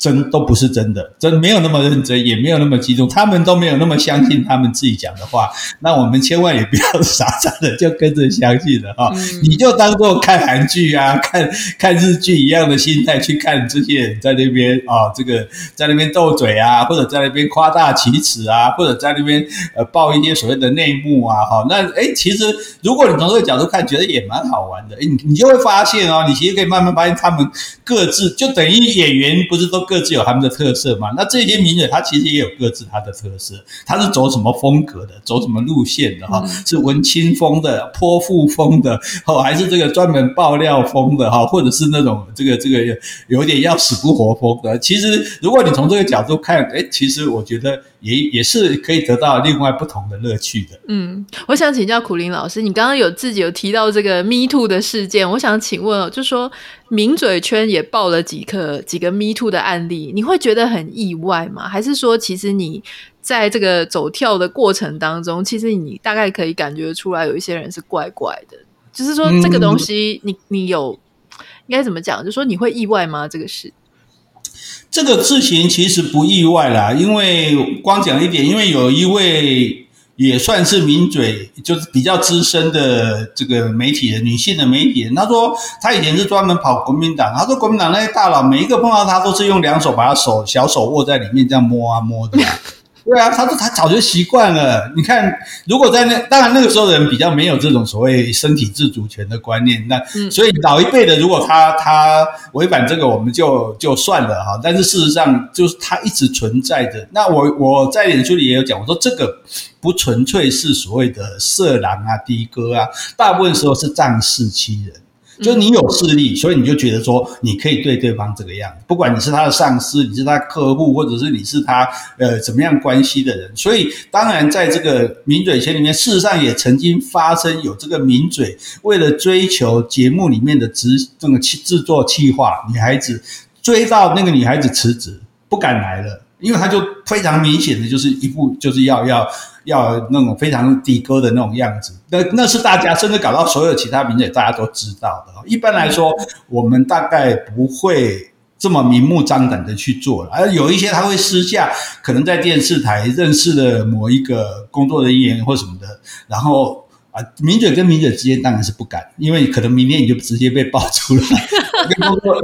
真都不是真的，真没有那么认真，也没有那么激动，他们都没有那么相信他们自己讲的话。那我们千万也不要傻傻的就跟着相信了哈，嗯、你就当做看韩剧啊、看看日剧一样的心态去看这些人在那边啊，这个在那边斗嘴啊，或者在那边夸大其词啊，或者在那边呃报一些所谓的内幕啊，哈，那诶其实如果你从这个角度看，觉得也蛮好玩的，诶你你就会发现哦，你其实可以慢慢发现他们各自就等于演员不是都。各自有他们的特色嘛。那这些名人他其实也有各自他的特色，他是走什么风格的，走什么路线的哈？是文青风的、泼妇风的，哦，还是这个专门爆料风的哈？或者是那种这个这个有点要死不活风的？其实如果你从这个角度看，哎，其实我觉得也也是可以得到另外不同的乐趣的。嗯，我想请教苦林老师，你刚刚有自己有提到这个 Me Too 的事件，我想请问哦，就说名嘴圈也爆了几个几个 Me Too 的案例，你会觉得很意外吗？还是说，其实你在这个走跳的过程当中，其实你大概可以感觉出来，有一些人是怪怪的，就是说这个东西你，你你有应该怎么讲？就说你会意外吗？这个事？这个事情其实不意外啦，因为光讲一点，因为有一位。也算是名嘴，就是比较资深的这个媒体人，女性的媒体人。她说她以前是专门跑国民党，她说国民党那些大佬每一个碰到她都是用两手把她手小手握在里面这样摸啊摸的。对啊，他说他早就习惯了。你看，如果在那，当然那个时候的人比较没有这种所谓身体自主权的观念，那所以老一辈的，如果他他违反这个，我们就就算了哈。但是事实上，就是他一直存在着。那我我在脸书里也有讲，我说这个不纯粹是所谓的色狼啊、的哥啊，大部分时候是仗势欺人。就你有势力，所以你就觉得说你可以对对方这个样子，不管你是他的上司，你是他客户，或者是你是他呃怎么样关系的人。所以当然在这个名嘴圈里面，事实上也曾经发生有这个名嘴为了追求节目里面的制这个制作企划，女孩子追到那个女孩子辞职不敢来了，因为他就非常明显的就是一副就是要要。要那种非常的哥的那种样子，那那是大家甚至搞到所有其他名嘴大家都知道的。一般来说，我们大概不会这么明目张胆的去做了，而有一些他会私下可能在电视台认识了某一个工作人员或什么的，然后啊，名嘴跟名嘴之间当然是不敢，因为可能明天你就直接被爆出来，跟工作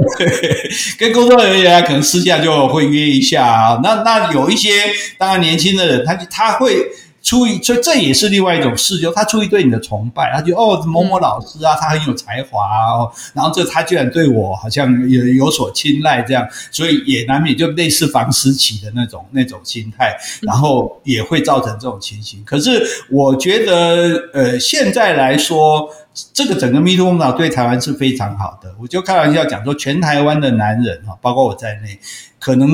跟工作人员可能私下就会约一下啊。那那有一些当然年轻的人，他他会。出于，所以这也是另外一种事，就他出于对你的崇拜，他就哦，某某老师啊，他很有才华哦，然后这他居然对我好像有有所青睐，这样，所以也难免就类似房思琪的那种那种心态，然后也会造成这种情形。可是我觉得，呃，现在来说，这个整个 Me Too 风潮对台湾是非常好的。我就开玩笑讲说，全台湾的男人哈，包括我在内，可能。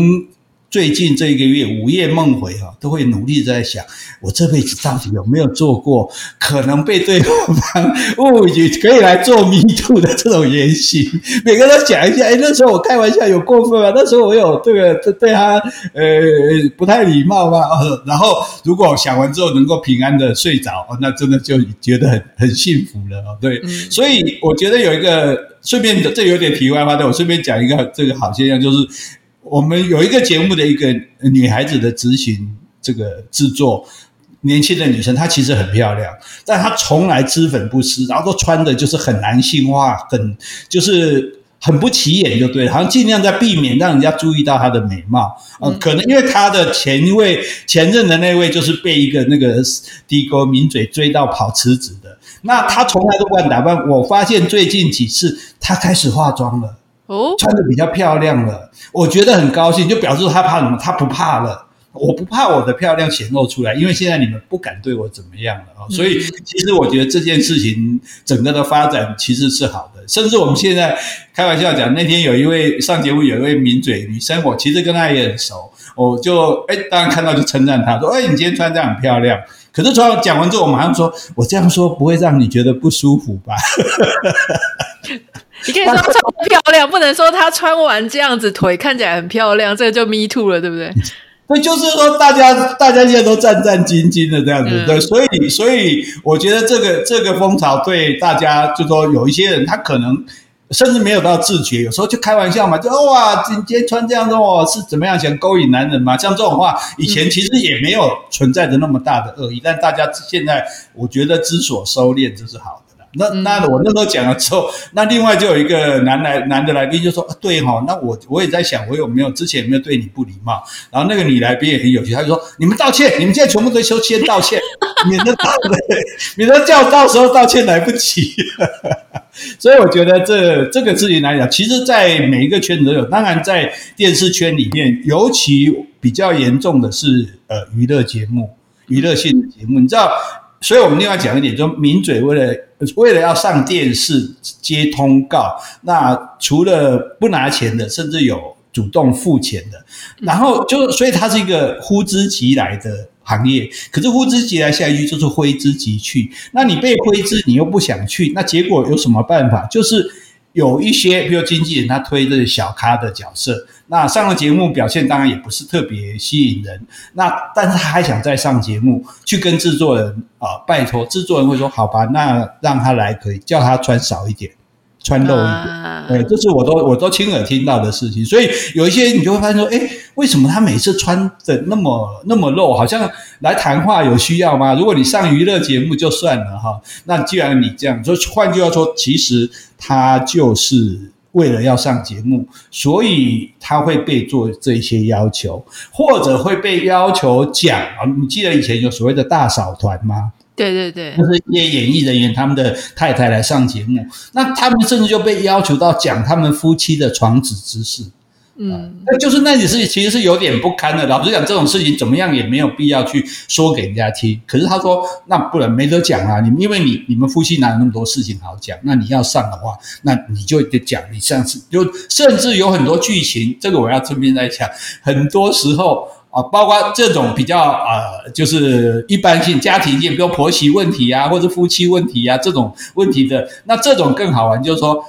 最近这一个月午夜梦回哈，都会努力在想，我这辈子到底有没有做过可能被对方误以为可以来做迷途的这种言行。每个人都讲一下，哎，那时候我开玩笑有过分吗？那时候我有这个对他呃不太礼貌吗？[laughs] 然后如果想完之后能够平安的睡着，那真的就觉得很很幸福了哦。对，所以我觉得有一个顺便的这有点题外话但，我顺便讲一个这个好现象就是。我们有一个节目的一个女孩子的执行这个制作，年轻的女生，她其实很漂亮，但她从来脂粉不施，然后都穿的就是很男性化，很就是很不起眼，就对了，好像尽量在避免让人家注意到她的美貌。呃，可能因为她的前一位前任的那位就是被一个那个的哥名嘴追到跑辞职的，那她从来都不敢打扮。我发现最近几次她开始化妆了。哦，穿的比较漂亮了，我觉得很高兴，就表示他怕什么？他不怕了，我不怕我的漂亮显露出来，因为现在你们不敢对我怎么样了啊。所以其实我觉得这件事情整个的发展其实是好的，甚至我们现在开玩笑讲，那天有一位上节目有一位名嘴女生，我其实跟她也很熟，我就哎，当然看到就称赞她说，哎，你今天穿这样很漂亮。可是突然讲完之后，我马上说，我这样说不会让你觉得不舒服吧？[laughs] 你可以说她穿漂亮，不能说她穿完这样子腿看起来很漂亮，这个就 me too 了，对不对？[laughs] 对，就是说大家大家现在都战战兢兢的这样子，嗯、对，所以所以我觉得这个这个风潮对大家，就说有一些人他可能甚至没有到自觉，有时候就开玩笑嘛，就哇，今天穿这样子哦，是怎么样想勾引男人嘛？像这种话，以前其实也没有存在着那么大的恶意，嗯、但大家现在我觉得知所收敛，这是好的。那那我那时候讲了之后，那另外就有一个男来男的来宾就说：“啊、对哈、哦，那我我也在想，我有没有之前有没有对你不礼貌？”然后那个女来宾也很有趣，她就说：“你们道歉，你们现在全部都修先道歉，免得到免得叫到时候道歉来不及。[laughs] ”所以我觉得这这个事情来讲，其实，在每一个圈子都有。当然，在电视圈里面，尤其比较严重的是呃娱乐节目、娱乐性的节目，你知道。所以我们另外讲一点，就名嘴为了为了要上电视接通告，那除了不拿钱的，甚至有主动付钱的，然后就所以它是一个呼之即来的行业。可是呼之即来，下一句就是挥之即去。那你被挥之，你又不想去，那结果有什么办法？就是。有一些，比如经纪人，他推这个小咖的角色，那上了节目表现当然也不是特别吸引人，那但是他还想再上节目，去跟制作人啊、呃、拜托，制作人会说好吧，那让他来可以，叫他穿少一点。穿露一点，对，这是我都我都亲耳听到的事情，所以有一些你就会发现说，哎，为什么他每次穿的那么那么露，好像来谈话有需要吗？如果你上娱乐节目就算了哈，那既然你这样，就换句话说，其实他就是为了要上节目，所以他会被做这些要求，或者会被要求讲啊，你记得以前有所谓的大嫂团吗？对对对，就是一些演艺人员他们的太太来上节目，那他们甚至就被要求到讲他们夫妻的床子之事，嗯，那就是那件事情其实是有点不堪的。老实讲，这种事情怎么样也没有必要去说给人家听。可是他说，那不然没得讲啊，你因为你你们夫妻哪有那么多事情好讲？那你要上的话，那你就得讲。你上次就甚至有很多剧情，这个我要顺便再讲，很多时候。啊，包括这种比较呃，就是一般性家庭性，比如婆媳问题啊，或者夫妻问题啊，这种问题的，那这种更好玩，就是说，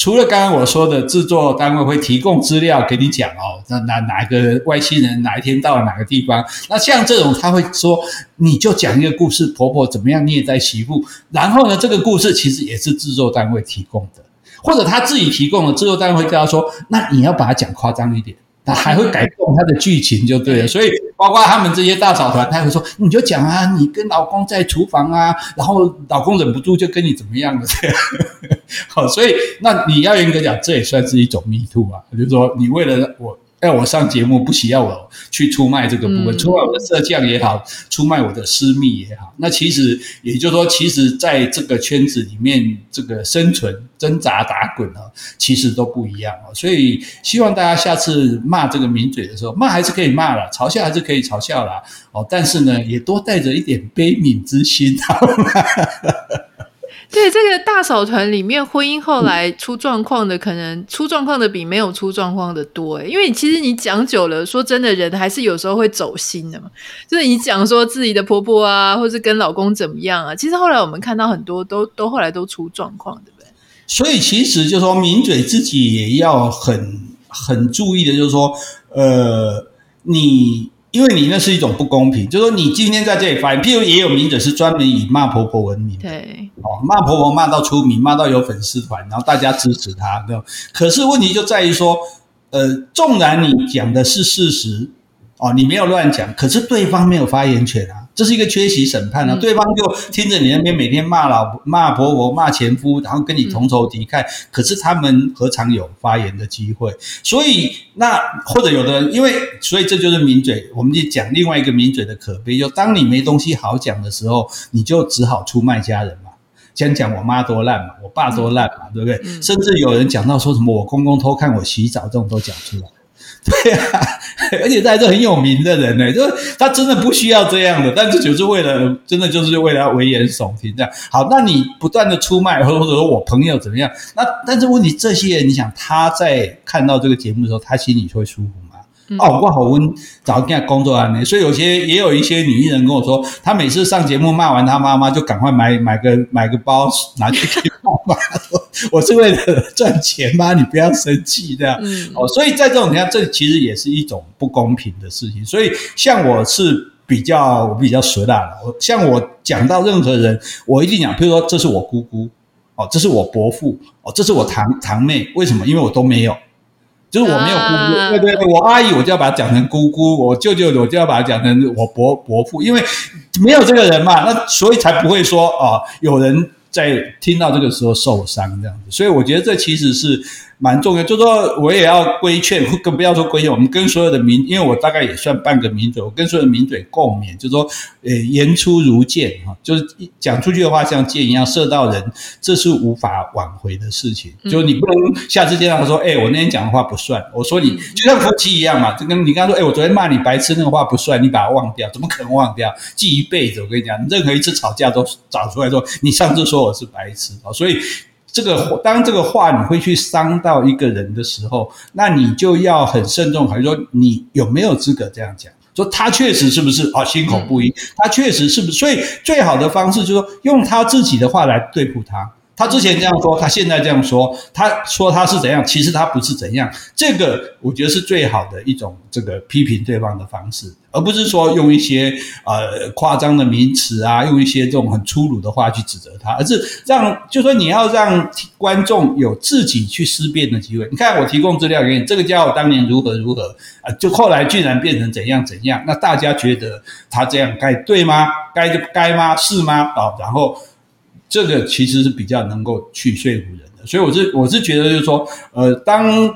除了刚刚我说的制作单位会提供资料给你讲哦，那哪哪个外星人哪一天到了哪个地方，那像这种他会说，你就讲一个故事，婆婆怎么样虐待媳妇，然后呢，这个故事其实也是制作单位提供的，或者他自己提供的，制作单位会跟他说，那你要把它讲夸张一点。他还会改动他的剧情就对了，所以包括他们这些大嫂团，他会说，你就讲啊，你跟老公在厨房啊，然后老公忍不住就跟你怎么样了这样。[laughs] 好，所以那你要严格讲，这也算是一种 me too 啊，就是说你为了我。要我上节目，不需要我去出卖这个部分，嗯、出卖我的色相也好，出卖我的私密也好。那其实也就是说，其实在这个圈子里面，这个生存挣扎打滚啊，其实都不一样哦。所以希望大家下次骂这个名嘴的时候，骂还是可以骂了，嘲笑还是可以嘲笑啦。哦。但是呢，也多带着一点悲悯之心，好吗？对这个大嫂团里面，婚姻后来出状况的，可能出状况的比没有出状况的多诶。因为其实你讲久了，说真的，人还是有时候会走心的嘛。就是你讲说自己的婆婆啊，或是跟老公怎么样啊，其实后来我们看到很多都都后来都出状况，对不对？所以其实就是说，名嘴自己也要很很注意的，就是说，呃，你。因为你那是一种不公平，就是说你今天在这里发言，譬如也有名嘴是专门以骂婆婆闻名，对，哦，骂婆婆骂到出名，骂到有粉丝团，然后大家支持他，对吧？可是问题就在于说，呃，纵然你讲的是事实，哦，你没有乱讲，可是对方没有发言权啊。这是一个缺席审判啊，对方就听着你那边每天骂老骂婆婆骂前夫，然后跟你同仇敌忾，可是他们何尝有发言的机会？所以那或者有的人，因为所以这就是名嘴，我们就讲另外一个名嘴的可悲，就当你没东西好讲的时候，你就只好出卖家人嘛，先讲我妈多烂嘛，我爸多烂嘛，对不对？甚至有人讲到说什么我公公偷看我洗澡，这种都讲出来。[laughs] 对啊，[laughs] 而且他是很有名的人呢，就是他真的不需要这样的，但是就是为了，真的就是为了要危言耸听这样。好，那你不断的出卖，或者说我朋友怎么样？那但是问题，这些人你想他在看到这个节目的时候，他心里会舒服吗？嗯、哦，我好温，找一下工作啊，所以有些也有一些女艺人跟我说，她每次上节目骂完她妈妈，就赶快买买个买个包拿去给妈妈。[laughs] 我是为了赚钱吗？你不要生气这样。嗯、哦，所以在这种情况，这其实也是一种不公平的事情。所以像我是比较我比较实大的，我像我讲到任何人，我一定讲，譬如说这是我姑姑，哦，这是我伯父，哦，这是我堂堂妹，为什么？因为我都没有。就是我没有姑姑，啊、对对对，我阿姨我就要把它讲成姑姑，我舅舅我就要把它讲成我伯伯父，因为没有这个人嘛，那所以才不会说啊、呃，有人在听到这个时候受伤这样子。所以我觉得这其实是。蛮重要，就说我也要规劝，更不要说规劝，我们跟所有的名，因为我大概也算半个名嘴，我跟所有的名嘴共勉，就说，呃，言出如箭哈，就是讲出去的话像箭一样射到人，这是无法挽回的事情。就你不能下次见到他说，哎，我那天讲的话不算，我说你就像夫妻一样嘛，就跟你刚刚说，哎，我昨天骂你白痴那个话不算，你把它忘掉，怎么可能忘掉？记一辈子。我跟你讲，任何一次吵架都找出来说，你上次说我是白痴啊，所以。这个当这个话你会去伤到一个人的时候，那你就要很慎重，还是说你有没有资格这样讲？说他确实是不是啊？心口不一，他确实是不是？所以最好的方式就是说用他自己的话来对付他。他之前这样说，他现在这样说，他说他是怎样，其实他不是怎样。这个我觉得是最好的一种这个批评对方的方式，而不是说用一些呃夸张的名词啊，用一些这种很粗鲁的话去指责他，而是让就说你要让观众有自己去思辨的机会。你看我提供资料给你，这个家伙当年如何如何啊，就后来居然变成怎样怎样，那大家觉得他这样该对吗？该就该吗？是吗？啊，然后。这个其实是比较能够去说服人的，所以我是我是觉得就是说，呃，当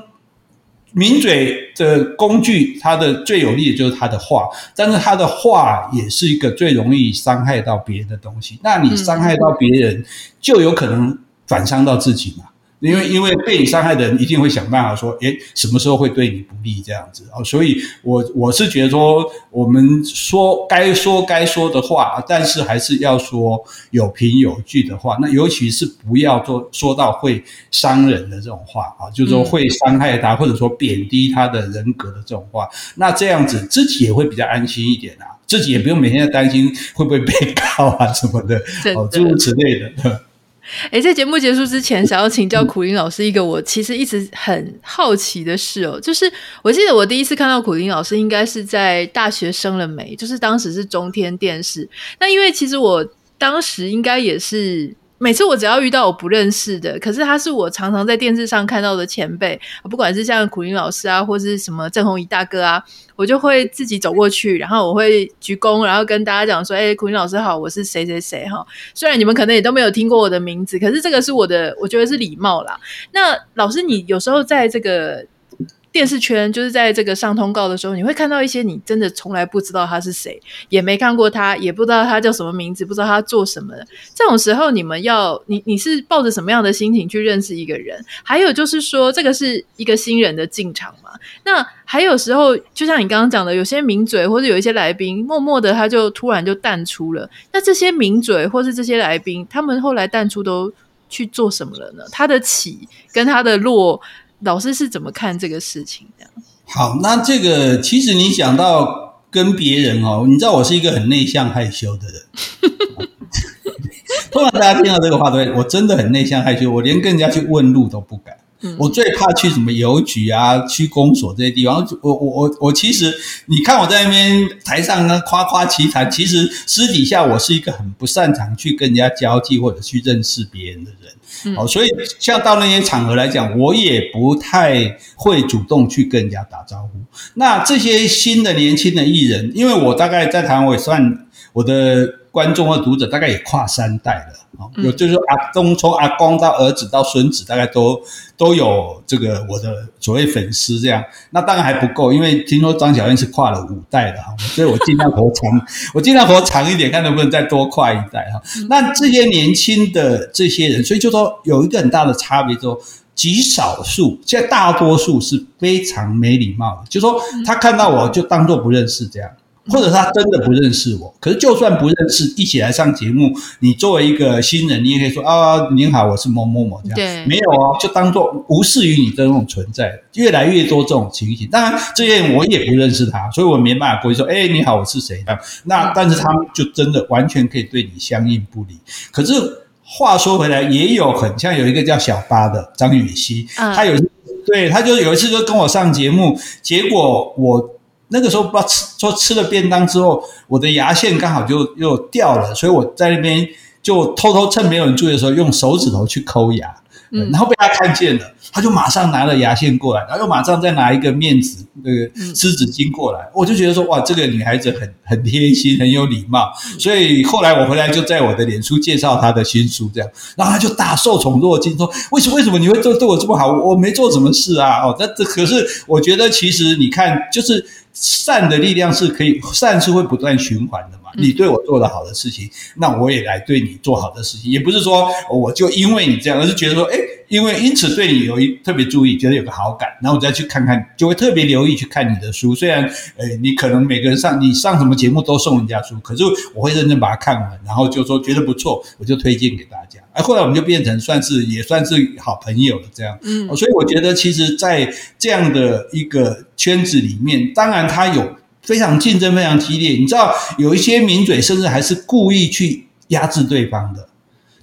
名嘴的工具，它的最有利的就是他的话，但是他的话也是一个最容易伤害到别人的东西。那你伤害到别人，就有可能反伤到自己嘛。因为因为被你伤害的人一定会想办法说，诶，什么时候会对你不利这样子啊？所以我我是觉得说，我们说该说该说的话，但是还是要说有凭有据的话。那尤其是不要做说到会伤人的这种话啊，就是说会伤害他或者说贬低他的人格的这种话。那这样子自己也会比较安心一点啊，自己也不用每天在担心会不会被告啊什么的哦，诸如此类的。诶，[laughs] 在节目结束之前，想要请教苦林老师一个我其实一直很好奇的事哦，就是我记得我第一次看到苦林老师，应该是在大学生了没，就是当时是中天电视。那因为其实我当时应该也是。每次我只要遇到我不认识的，可是他是我常常在电视上看到的前辈，不管是像苦林老师啊，或是什么郑弘仪大哥啊，我就会自己走过去，然后我会鞠躬，然后跟大家讲说：“哎，苦林老师好，我是谁谁谁哈。”虽然你们可能也都没有听过我的名字，可是这个是我的，我觉得是礼貌啦。那老师，你有时候在这个。电视圈就是在这个上通告的时候，你会看到一些你真的从来不知道他是谁，也没看过他，也不知道他叫什么名字，不知道他做什么的。这种时候，你们要你你是抱着什么样的心情去认识一个人？还有就是说，这个是一个新人的进场嘛？那还有时候，就像你刚刚讲的，有些名嘴或者有一些来宾，默默的他就突然就淡出了。那这些名嘴或是这些来宾，他们后来淡出都去做什么了呢？他的起跟他的落。老师是怎么看这个事情的？好，那这个其实你讲到跟别人哦，你知道我是一个很内向害羞的人。[laughs] 通常大家听到这个话，都会，我真的很内向害羞，我连跟人家去问路都不敢。我最怕去什么邮局啊、[laughs] 区公所这些地方。我我我我其实，你看我在那边台上呢夸夸其谈，其实私底下我是一个很不擅长去跟人家交际或者去认识别人的人。哦，所以像到那些场合来讲，我也不太会主动去跟人家打招呼。那这些新的年轻的艺人，因为我大概在台湾，我也算我的。观众和读者大概也跨三代了，有就是说阿公从阿公到儿子到孙子，大概都都有这个我的所谓粉丝这样。那当然还不够，因为听说张小燕是跨了五代的哈，所以我尽量活长，[laughs] 我尽量活长一点，看能不能再多跨一代哈。那这些年轻的这些人，所以就说有一个很大的差别，就极少数，现在大多数是非常没礼貌的，就说他看到我就当做不认识这样。或者他真的不认识我，可是就算不认识，一起来上节目，你作为一个新人，你也可以说啊，您好，我是某某某这样。对，没有哦，就当做无视于你的那种存在。越来越多这种情形，当然这些人我也不认识他，所以我没办法过去说，哎，你好，我是谁这样。那但是他们就真的完全可以对你相应不理。可是话说回来，也有很像有一个叫小八的张雨绮，他有对他就有一次就跟我上节目，结果我。那个时候不知道吃说吃了便当之后，我的牙线刚好就又掉了，所以我在那边就偷偷趁没有人注意的时候，用手指头去抠牙。嗯，然后被他看见了，他就马上拿了牙线过来，然后又马上再拿一个面纸那个湿纸巾过来，我就觉得说哇，这个女孩子很很贴心，很有礼貌。所以后来我回来就在我的脸书介绍她的新书，这样，然后她就大受宠若惊，说为什么为什么你会对对我这么好？我没做什么事啊？哦，那这可是我觉得其实你看，就是善的力量是可以，善是会不断循环的嘛。你对我做了好的事情，那我也来对你做好的事情，也不是说我就因为你这样，而是觉得说，哎，因为因此对你有一特别注意，觉得有个好感，然后我再去看看，就会特别留意去看你的书。虽然，呃，你可能每个人上你上什么节目都送人家书，可是我会认真把它看完，然后就说觉得不错，我就推荐给大家。哎，后来我们就变成算是也算是好朋友了，这样。嗯，所以我觉得其实，在这样的一个圈子里面，当然他有。非常竞争，非常激烈。你知道，有一些名嘴甚至还是故意去压制对方的。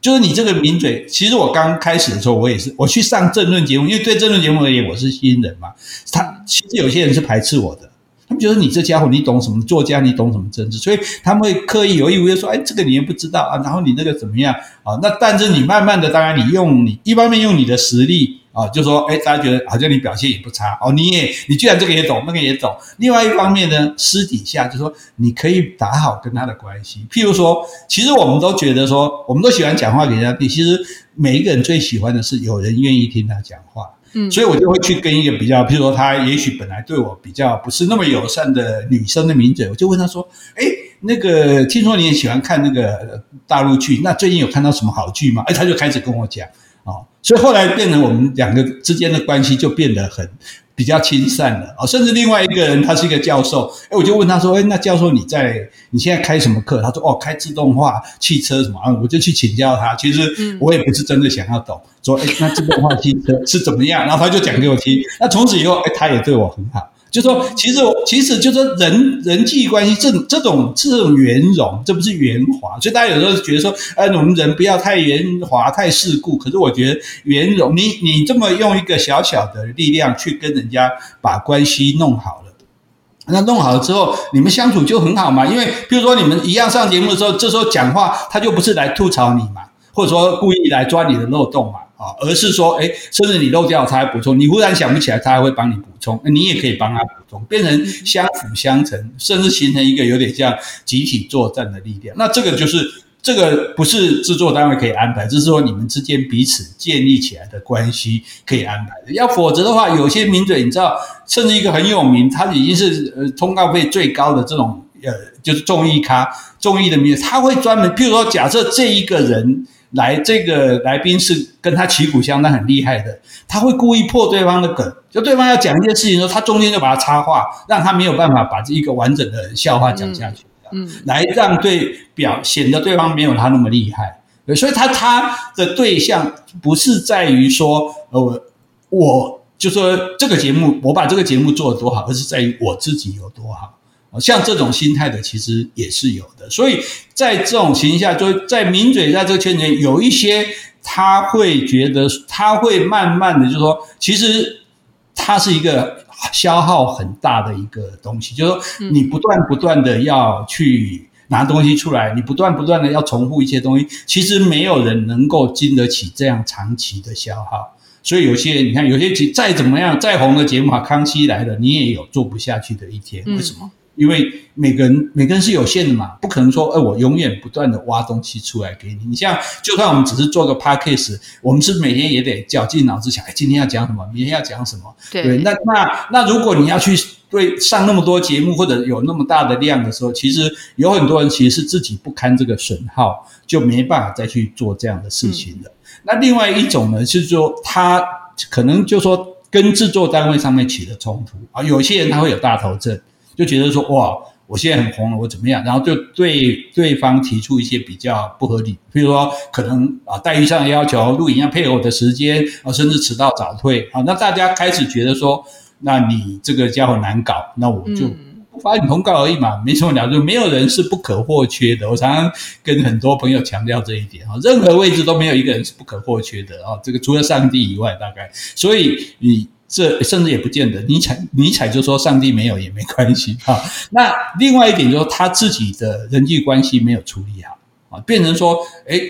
就是你这个名嘴，其实我刚开始的时候，我也是，我去上政论节目，因为对政论节目而言，我是新人嘛。他其实有些人是排斥我的，他们觉得你这家伙，你懂什么作家，你懂什么政治，所以他们会刻意有意无意说，哎，这个你也不知道啊，然后你那个怎么样啊？那但是你慢慢的，当然你用你一方面用你的实力。啊、哦，就说，哎，大家觉得好像你表现也不差哦，你也，你居然这个也懂，那个也懂。另外一方面呢，私底下就说，你可以打好跟他的关系。譬如说，其实我们都觉得说，我们都喜欢讲话给人家听。其实每一个人最喜欢的是有人愿意听他讲话。嗯，所以我就会去跟一个比较，譬如说，他也许本来对我比较不是那么友善的女生的名嘴，我就问他说，哎，那个听说你也喜欢看那个大陆剧，那最近有看到什么好剧吗？哎，他就开始跟我讲。哦，所以后来变成我们两个之间的关系就变得很比较亲善了啊，甚至另外一个人他是一个教授，哎，我就问他说，哎，那教授你在你现在开什么课？他说，哦，开自动化汽车什么啊？我就去请教他。其实我也不是真的想要懂，说，哎，那自动化汽车是怎么样？然后他就讲给我听。那从此以后，哎，他也对我很好。就说，其实，其实就是人人际关系这这种这种圆融，这不是圆滑。所以大家有时候觉得说，哎，我们人不要太圆滑、太世故。可是我觉得圆融，你你这么用一个小小的力量去跟人家把关系弄好了，那弄好了之后，你们相处就很好嘛。因为比如说你们一样上节目的时候，这时候讲话，他就不是来吐槽你嘛，或者说故意来抓你的漏洞嘛。啊，而是说，哎，甚至你漏掉，他还补充；你忽然想不起来，他还会帮你补充。那你也可以帮他补充，变成相辅相成，甚至形成一个有点像集体作战的力量。那这个就是这个不是制作单位可以安排，只是说你们之间彼此建立起来的关系可以安排的。要否则的话，有些名嘴你知道，甚至一个很有名，他已经是呃通告费最高的这种呃，就是综艺咖、综艺的名嘴，他会专门，譬如说，假设这一个人。来，这个来宾是跟他旗鼓相当很厉害的，他会故意破对方的梗，就对方要讲一件事情的时候，他中间就把他插话，让他没有办法把这一个完整的笑话讲下去，嗯，来让对表显得对方没有他那么厉害，所以他他的对象不是在于说，呃，我就说这个节目我把这个节目做得多好，而是在于我自己有多好。像这种心态的，其实也是有的。所以在这种情形下，就在名嘴在这个圈子里，有一些他会觉得，他会慢慢的就说，其实他是一个消耗很大的一个东西，就是说你不断不断的要去拿东西出来，你不断不断的要重复一些东西，其实没有人能够经得起这样长期的消耗。所以有些人，你看有些节再怎么样再红的节目啊，康熙来了，你也有做不下去的一天，为什么？因为每个人每个人是有限的嘛，不可能说，哎，我永远不断的挖东西出来给你。你像，就算我们只是做个 podcast，我们是每天也得绞尽脑汁想，哎，今天要讲什么，明天要讲什么。对，对，那那那如果你要去对上那么多节目或者有那么大的量的时候，其实有很多人其实是自己不堪这个损耗，就没办法再去做这样的事情了。嗯、那另外一种呢，是说他可能就说跟制作单位上面起了冲突啊，有些人他会有大头症。就觉得说哇，我现在很红了，我怎么样？然后就对对方提出一些比较不合理，比如说可能啊待遇上的要求，录影要配合我的时间啊，甚至迟到早退啊，那大家开始觉得说，那你这个家伙难搞，那我就不发你通告而已嘛，没什么了，就没有人是不可或缺的。我常常跟很多朋友强调这一点啊，任何位置都没有一个人是不可或缺的啊，这个除了上帝以外，大概所以你。这甚至也不见得，尼采尼采就说上帝没有也没关系啊。那另外一点就是他自己的人际关系没有处理好啊，变成说，哎，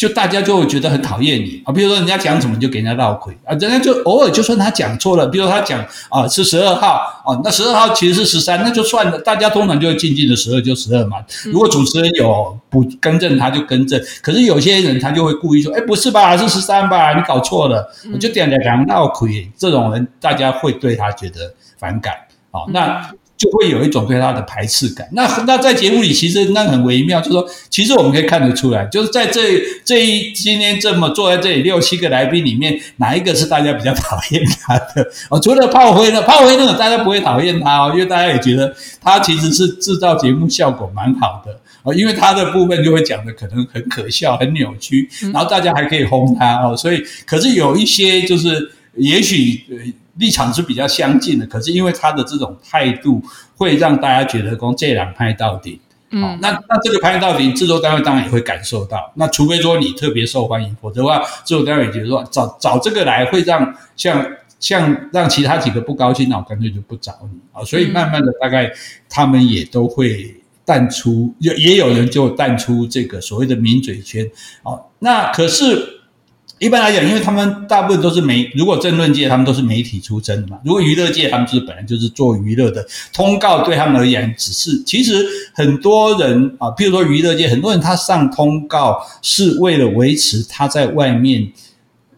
就大家就会觉得很讨厌你啊，比如说人家讲什么你就给人家绕亏啊，人家就偶尔就算他讲错了，比如说他讲啊是十二号啊，那十二号其实是十三，那就算了，大家通常就会静静的十二就十二嘛。如果主持人有不更正，他就更正。可是有些人他就会故意说，哎，不是吧，是十三吧，你搞错了，我就点了两绕亏。这种人大家会对他觉得反感啊，那。就会有一种对他的排斥感。那那在节目里，其实那很微妙，就是说，其实我们可以看得出来，就是在这这一今天这么坐在这里六七个来宾里面，哪一个是大家比较 [laughs] 讨厌他的？哦，除了炮灰呢，炮灰那种大家不会讨厌他哦，因为大家也觉得他其实是制造节目效果蛮好的哦，因为他的部分就会讲的可能很可笑、很扭曲，然后大家还可以轰他哦。所以，可是有一些就是也许。立场是比较相近的，可是因为他的这种态度，会让大家觉得说这两派到底。嗯，哦、那那这个拍到底，制作单位当然也会感受到。那除非说你特别受欢迎，否则的话，制作单位觉得说找找这个来会让像像让其他几个不高兴，那我干脆就不找你啊、哦。所以慢慢的，大概他们也都会淡出，也也有人就淡出这个所谓的名嘴圈。哦，那可是。一般来讲，因为他们大部分都是媒，如果政论界他们都是媒体出身的嘛，如果娱乐界他们就是本来就是做娱乐的，通告对他们而言只是，其实很多人啊，譬如说娱乐界很多人他上通告是为了维持他在外面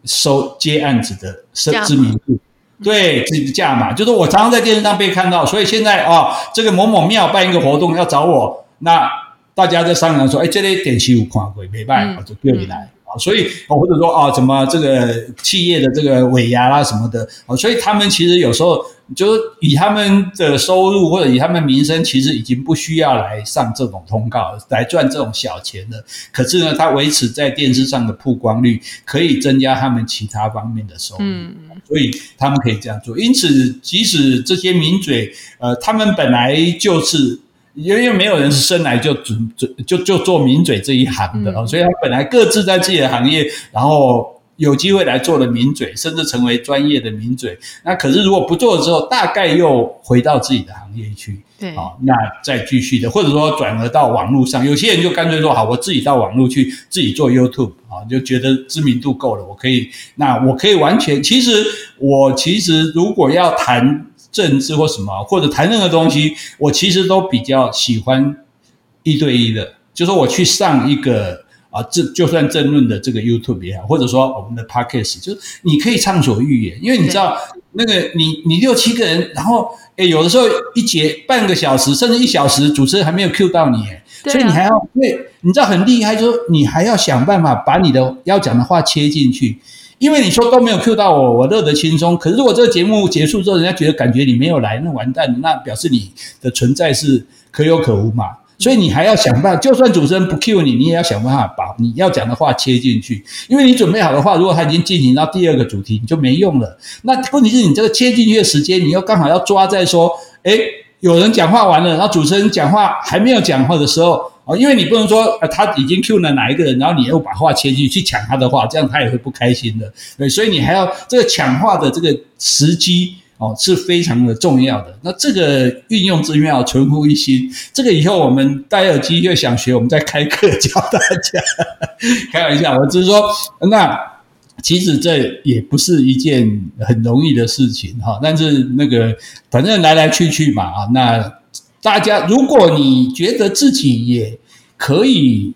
收接案子的知名度，对，这个价码，就是我常常在电视上被看到，所以现在啊，这个某某庙办一个活动要找我，那大家在商量说，哎，这类电视有看过，没办法，就叫你来。所以，或者说啊，怎么这个企业的这个尾牙啦什么的，所以他们其实有时候就是以他们的收入或者以他们名声，其实已经不需要来上这种通告来赚这种小钱了。可是呢，他维持在电视上的曝光率，可以增加他们其他方面的收入。嗯，所以他们可以这样做。因此，即使这些名嘴，呃，他们本来就是。因为没有人是生来就准准就就做名嘴这一行的哦，所以他本来各自在自己的行业，然后有机会来做了名嘴，甚至成为专业的名嘴。那可是如果不做了之后，大概又回到自己的行业去，对啊，那再继续的，或者说转而到网络上，有些人就干脆说好，我自己到网络去自己做 YouTube 啊，就觉得知名度够了，我可以，那我可以完全，其实我其实如果要谈。政治或什么，或者谈任何东西，我其实都比较喜欢一对一的。就是说我去上一个啊，这就算政论的这个 YouTube 也好，或者说我们的 Podcast，就是你可以畅所欲言，因为你知道那个你你六七个人，然后诶有的时候一节半个小时甚至一小时，主持人还没有 cue 到你，所以你还要对，你知道很厉害，就是你还要想办法把你的要讲的话切进去。因为你说都没有 cue 到我，我乐得轻松。可是如果这个节目结束之后，人家觉得感觉你没有来，那完蛋，那表示你的存在是可有可无嘛。所以你还要想办法，就算主持人不 cue 你，你也要想办法把你要讲的话切进去。因为你准备好的话，如果他已经进行到第二个主题，你就没用了。那问题是你这个切进去的时间，你又刚好要抓在说，诶，有人讲话完了，然后主持人讲话还没有讲话的时候。哦，因为你不能说，呃，他已经 Q 了哪一个人，然后你又把话切进去去抢他的话，这样他也会不开心的。对，所以你还要这个抢话的这个时机哦，是非常的重要的。那这个运用之妙，存乎一心。这个以后我们戴耳机会想学，我们再开课教大家。[laughs] 开玩笑，我只是说，那其实这也不是一件很容易的事情哈。但是那个反正来来去去嘛啊，那。大家，如果你觉得自己也可以，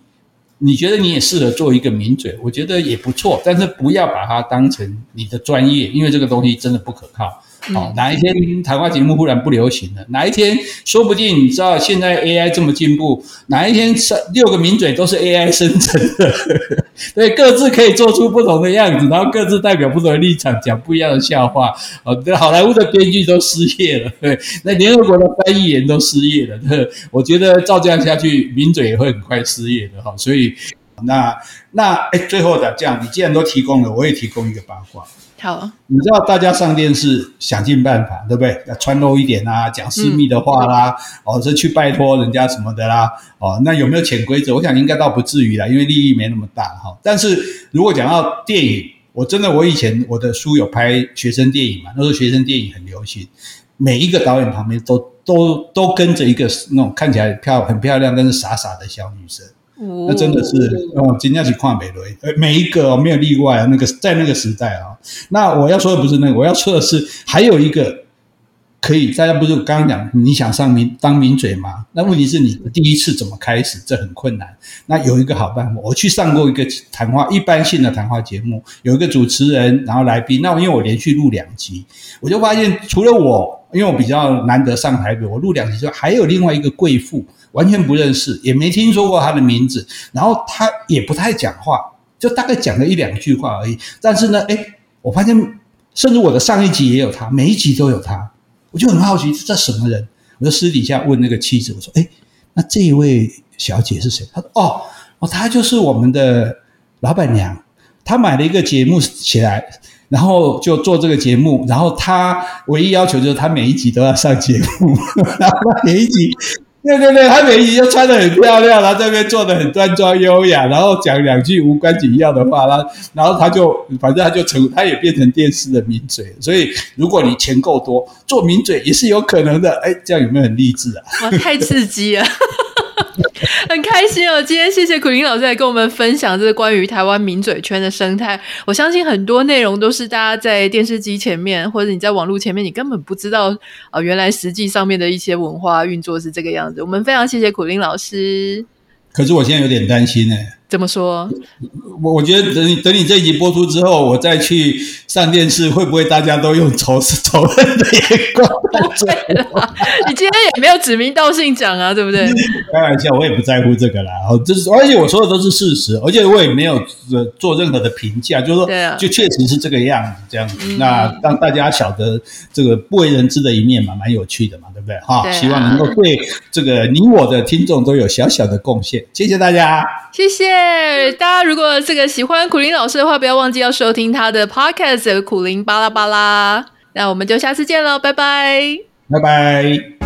你觉得你也适合做一个名嘴，我觉得也不错。但是不要把它当成你的专业，因为这个东西真的不可靠。好，哪一天谈话节目忽然不流行了？哪一天说不定你知道现在 AI 这么进步，哪一天三六个名嘴都是 AI 生成的，[laughs] 对，各自可以做出不同的样子，然后各自代表不同的立场讲不一样的笑话。哦，对，好莱坞的编剧都失业了，[laughs] 对，那联合国的翻译员都失业了。对，我觉得照这样下去，名嘴也会很快失业的哈。所以，那那哎，最后的这样，你既然都提供了，我也提供一个八卦。好，你知道大家上电视想尽办法，对不对？要穿露一点啊，讲私密的话啦，嗯、哦，是去拜托人家什么的啦，哦，那有没有潜规则？我想应该倒不至于啦，因为利益没那么大哈、哦。但是如果讲到电影，我真的我以前我的书有拍学生电影嘛，那时候学生电影很流行，每一个导演旁边都都都跟着一个那种看起来漂很漂亮但是傻傻的小女生。那真的是哦，今天是跨美轮，呃，每一个哦，没有例外啊。那个在那个时代啊，那我要说的不是那个，我要说的是还有一个可以，大家不是刚刚讲你想上名当名嘴吗？那问题是你第一次怎么开始？这很困难。那有一个好办法，我去上过一个谈话，一般性的谈话节目，有一个主持人，然后来宾。那因为我连续录两集，我就发现除了我，因为我比较难得上台北，我录两集之后，还有另外一个贵妇。完全不认识，也没听说过他的名字，然后他也不太讲话，就大概讲了一两句话而已。但是呢，哎，我发现，甚至我的上一集也有他，每一集都有他，我就很好奇这什么人。我就私底下问那个妻子，我说：“哎，那这一位小姐是谁？”她说：“哦，哦，她就是我们的老板娘，她买了一个节目起来，然后就做这个节目，然后她唯一要求就是她每一集都要上节目，[laughs] 然后每一集。”对对对，他每一集就穿的很漂亮，然后这边坐的很端庄优雅，然后讲两句无关紧要的话，然后然后他就反正他就成，他也变成电视的名嘴。所以如果你钱够多，做名嘴也是有可能的。哎，这样有没有很励志啊？哇，太刺激了！[laughs] 很开心哦，今天谢谢苦林老师来跟我们分享这个关于台湾名嘴圈的生态。我相信很多内容都是大家在电视机前面或者你在网络前面，你根本不知道啊、原来实际上面的一些文化运作是这个样子。我们非常谢谢苦林老师。可是我现在有点担心呢。怎么说？我我觉得等你等你这一集播出之后，我再去上电视，会不会大家都用仇 [laughs] 仇恨的眼光？你今天也没有指名道姓讲啊，对不对？[laughs] 开玩笑，我也不在乎这个啦。哦，就是而且我说的都是事实，而且我也没有做任何的评价，就是说，就确实是这个样子，这样子。嗯、那让大家晓得这个不为人知的一面嘛，蛮有趣的嘛，对不对？哈、啊，希望能够对这个你我的听众都有小小的贡献。谢谢大家，谢谢。大家如果这个喜欢苦林老师的话，不要忘记要收听他的 podcast《苦林巴拉巴拉》。那我们就下次见喽，拜拜，拜拜。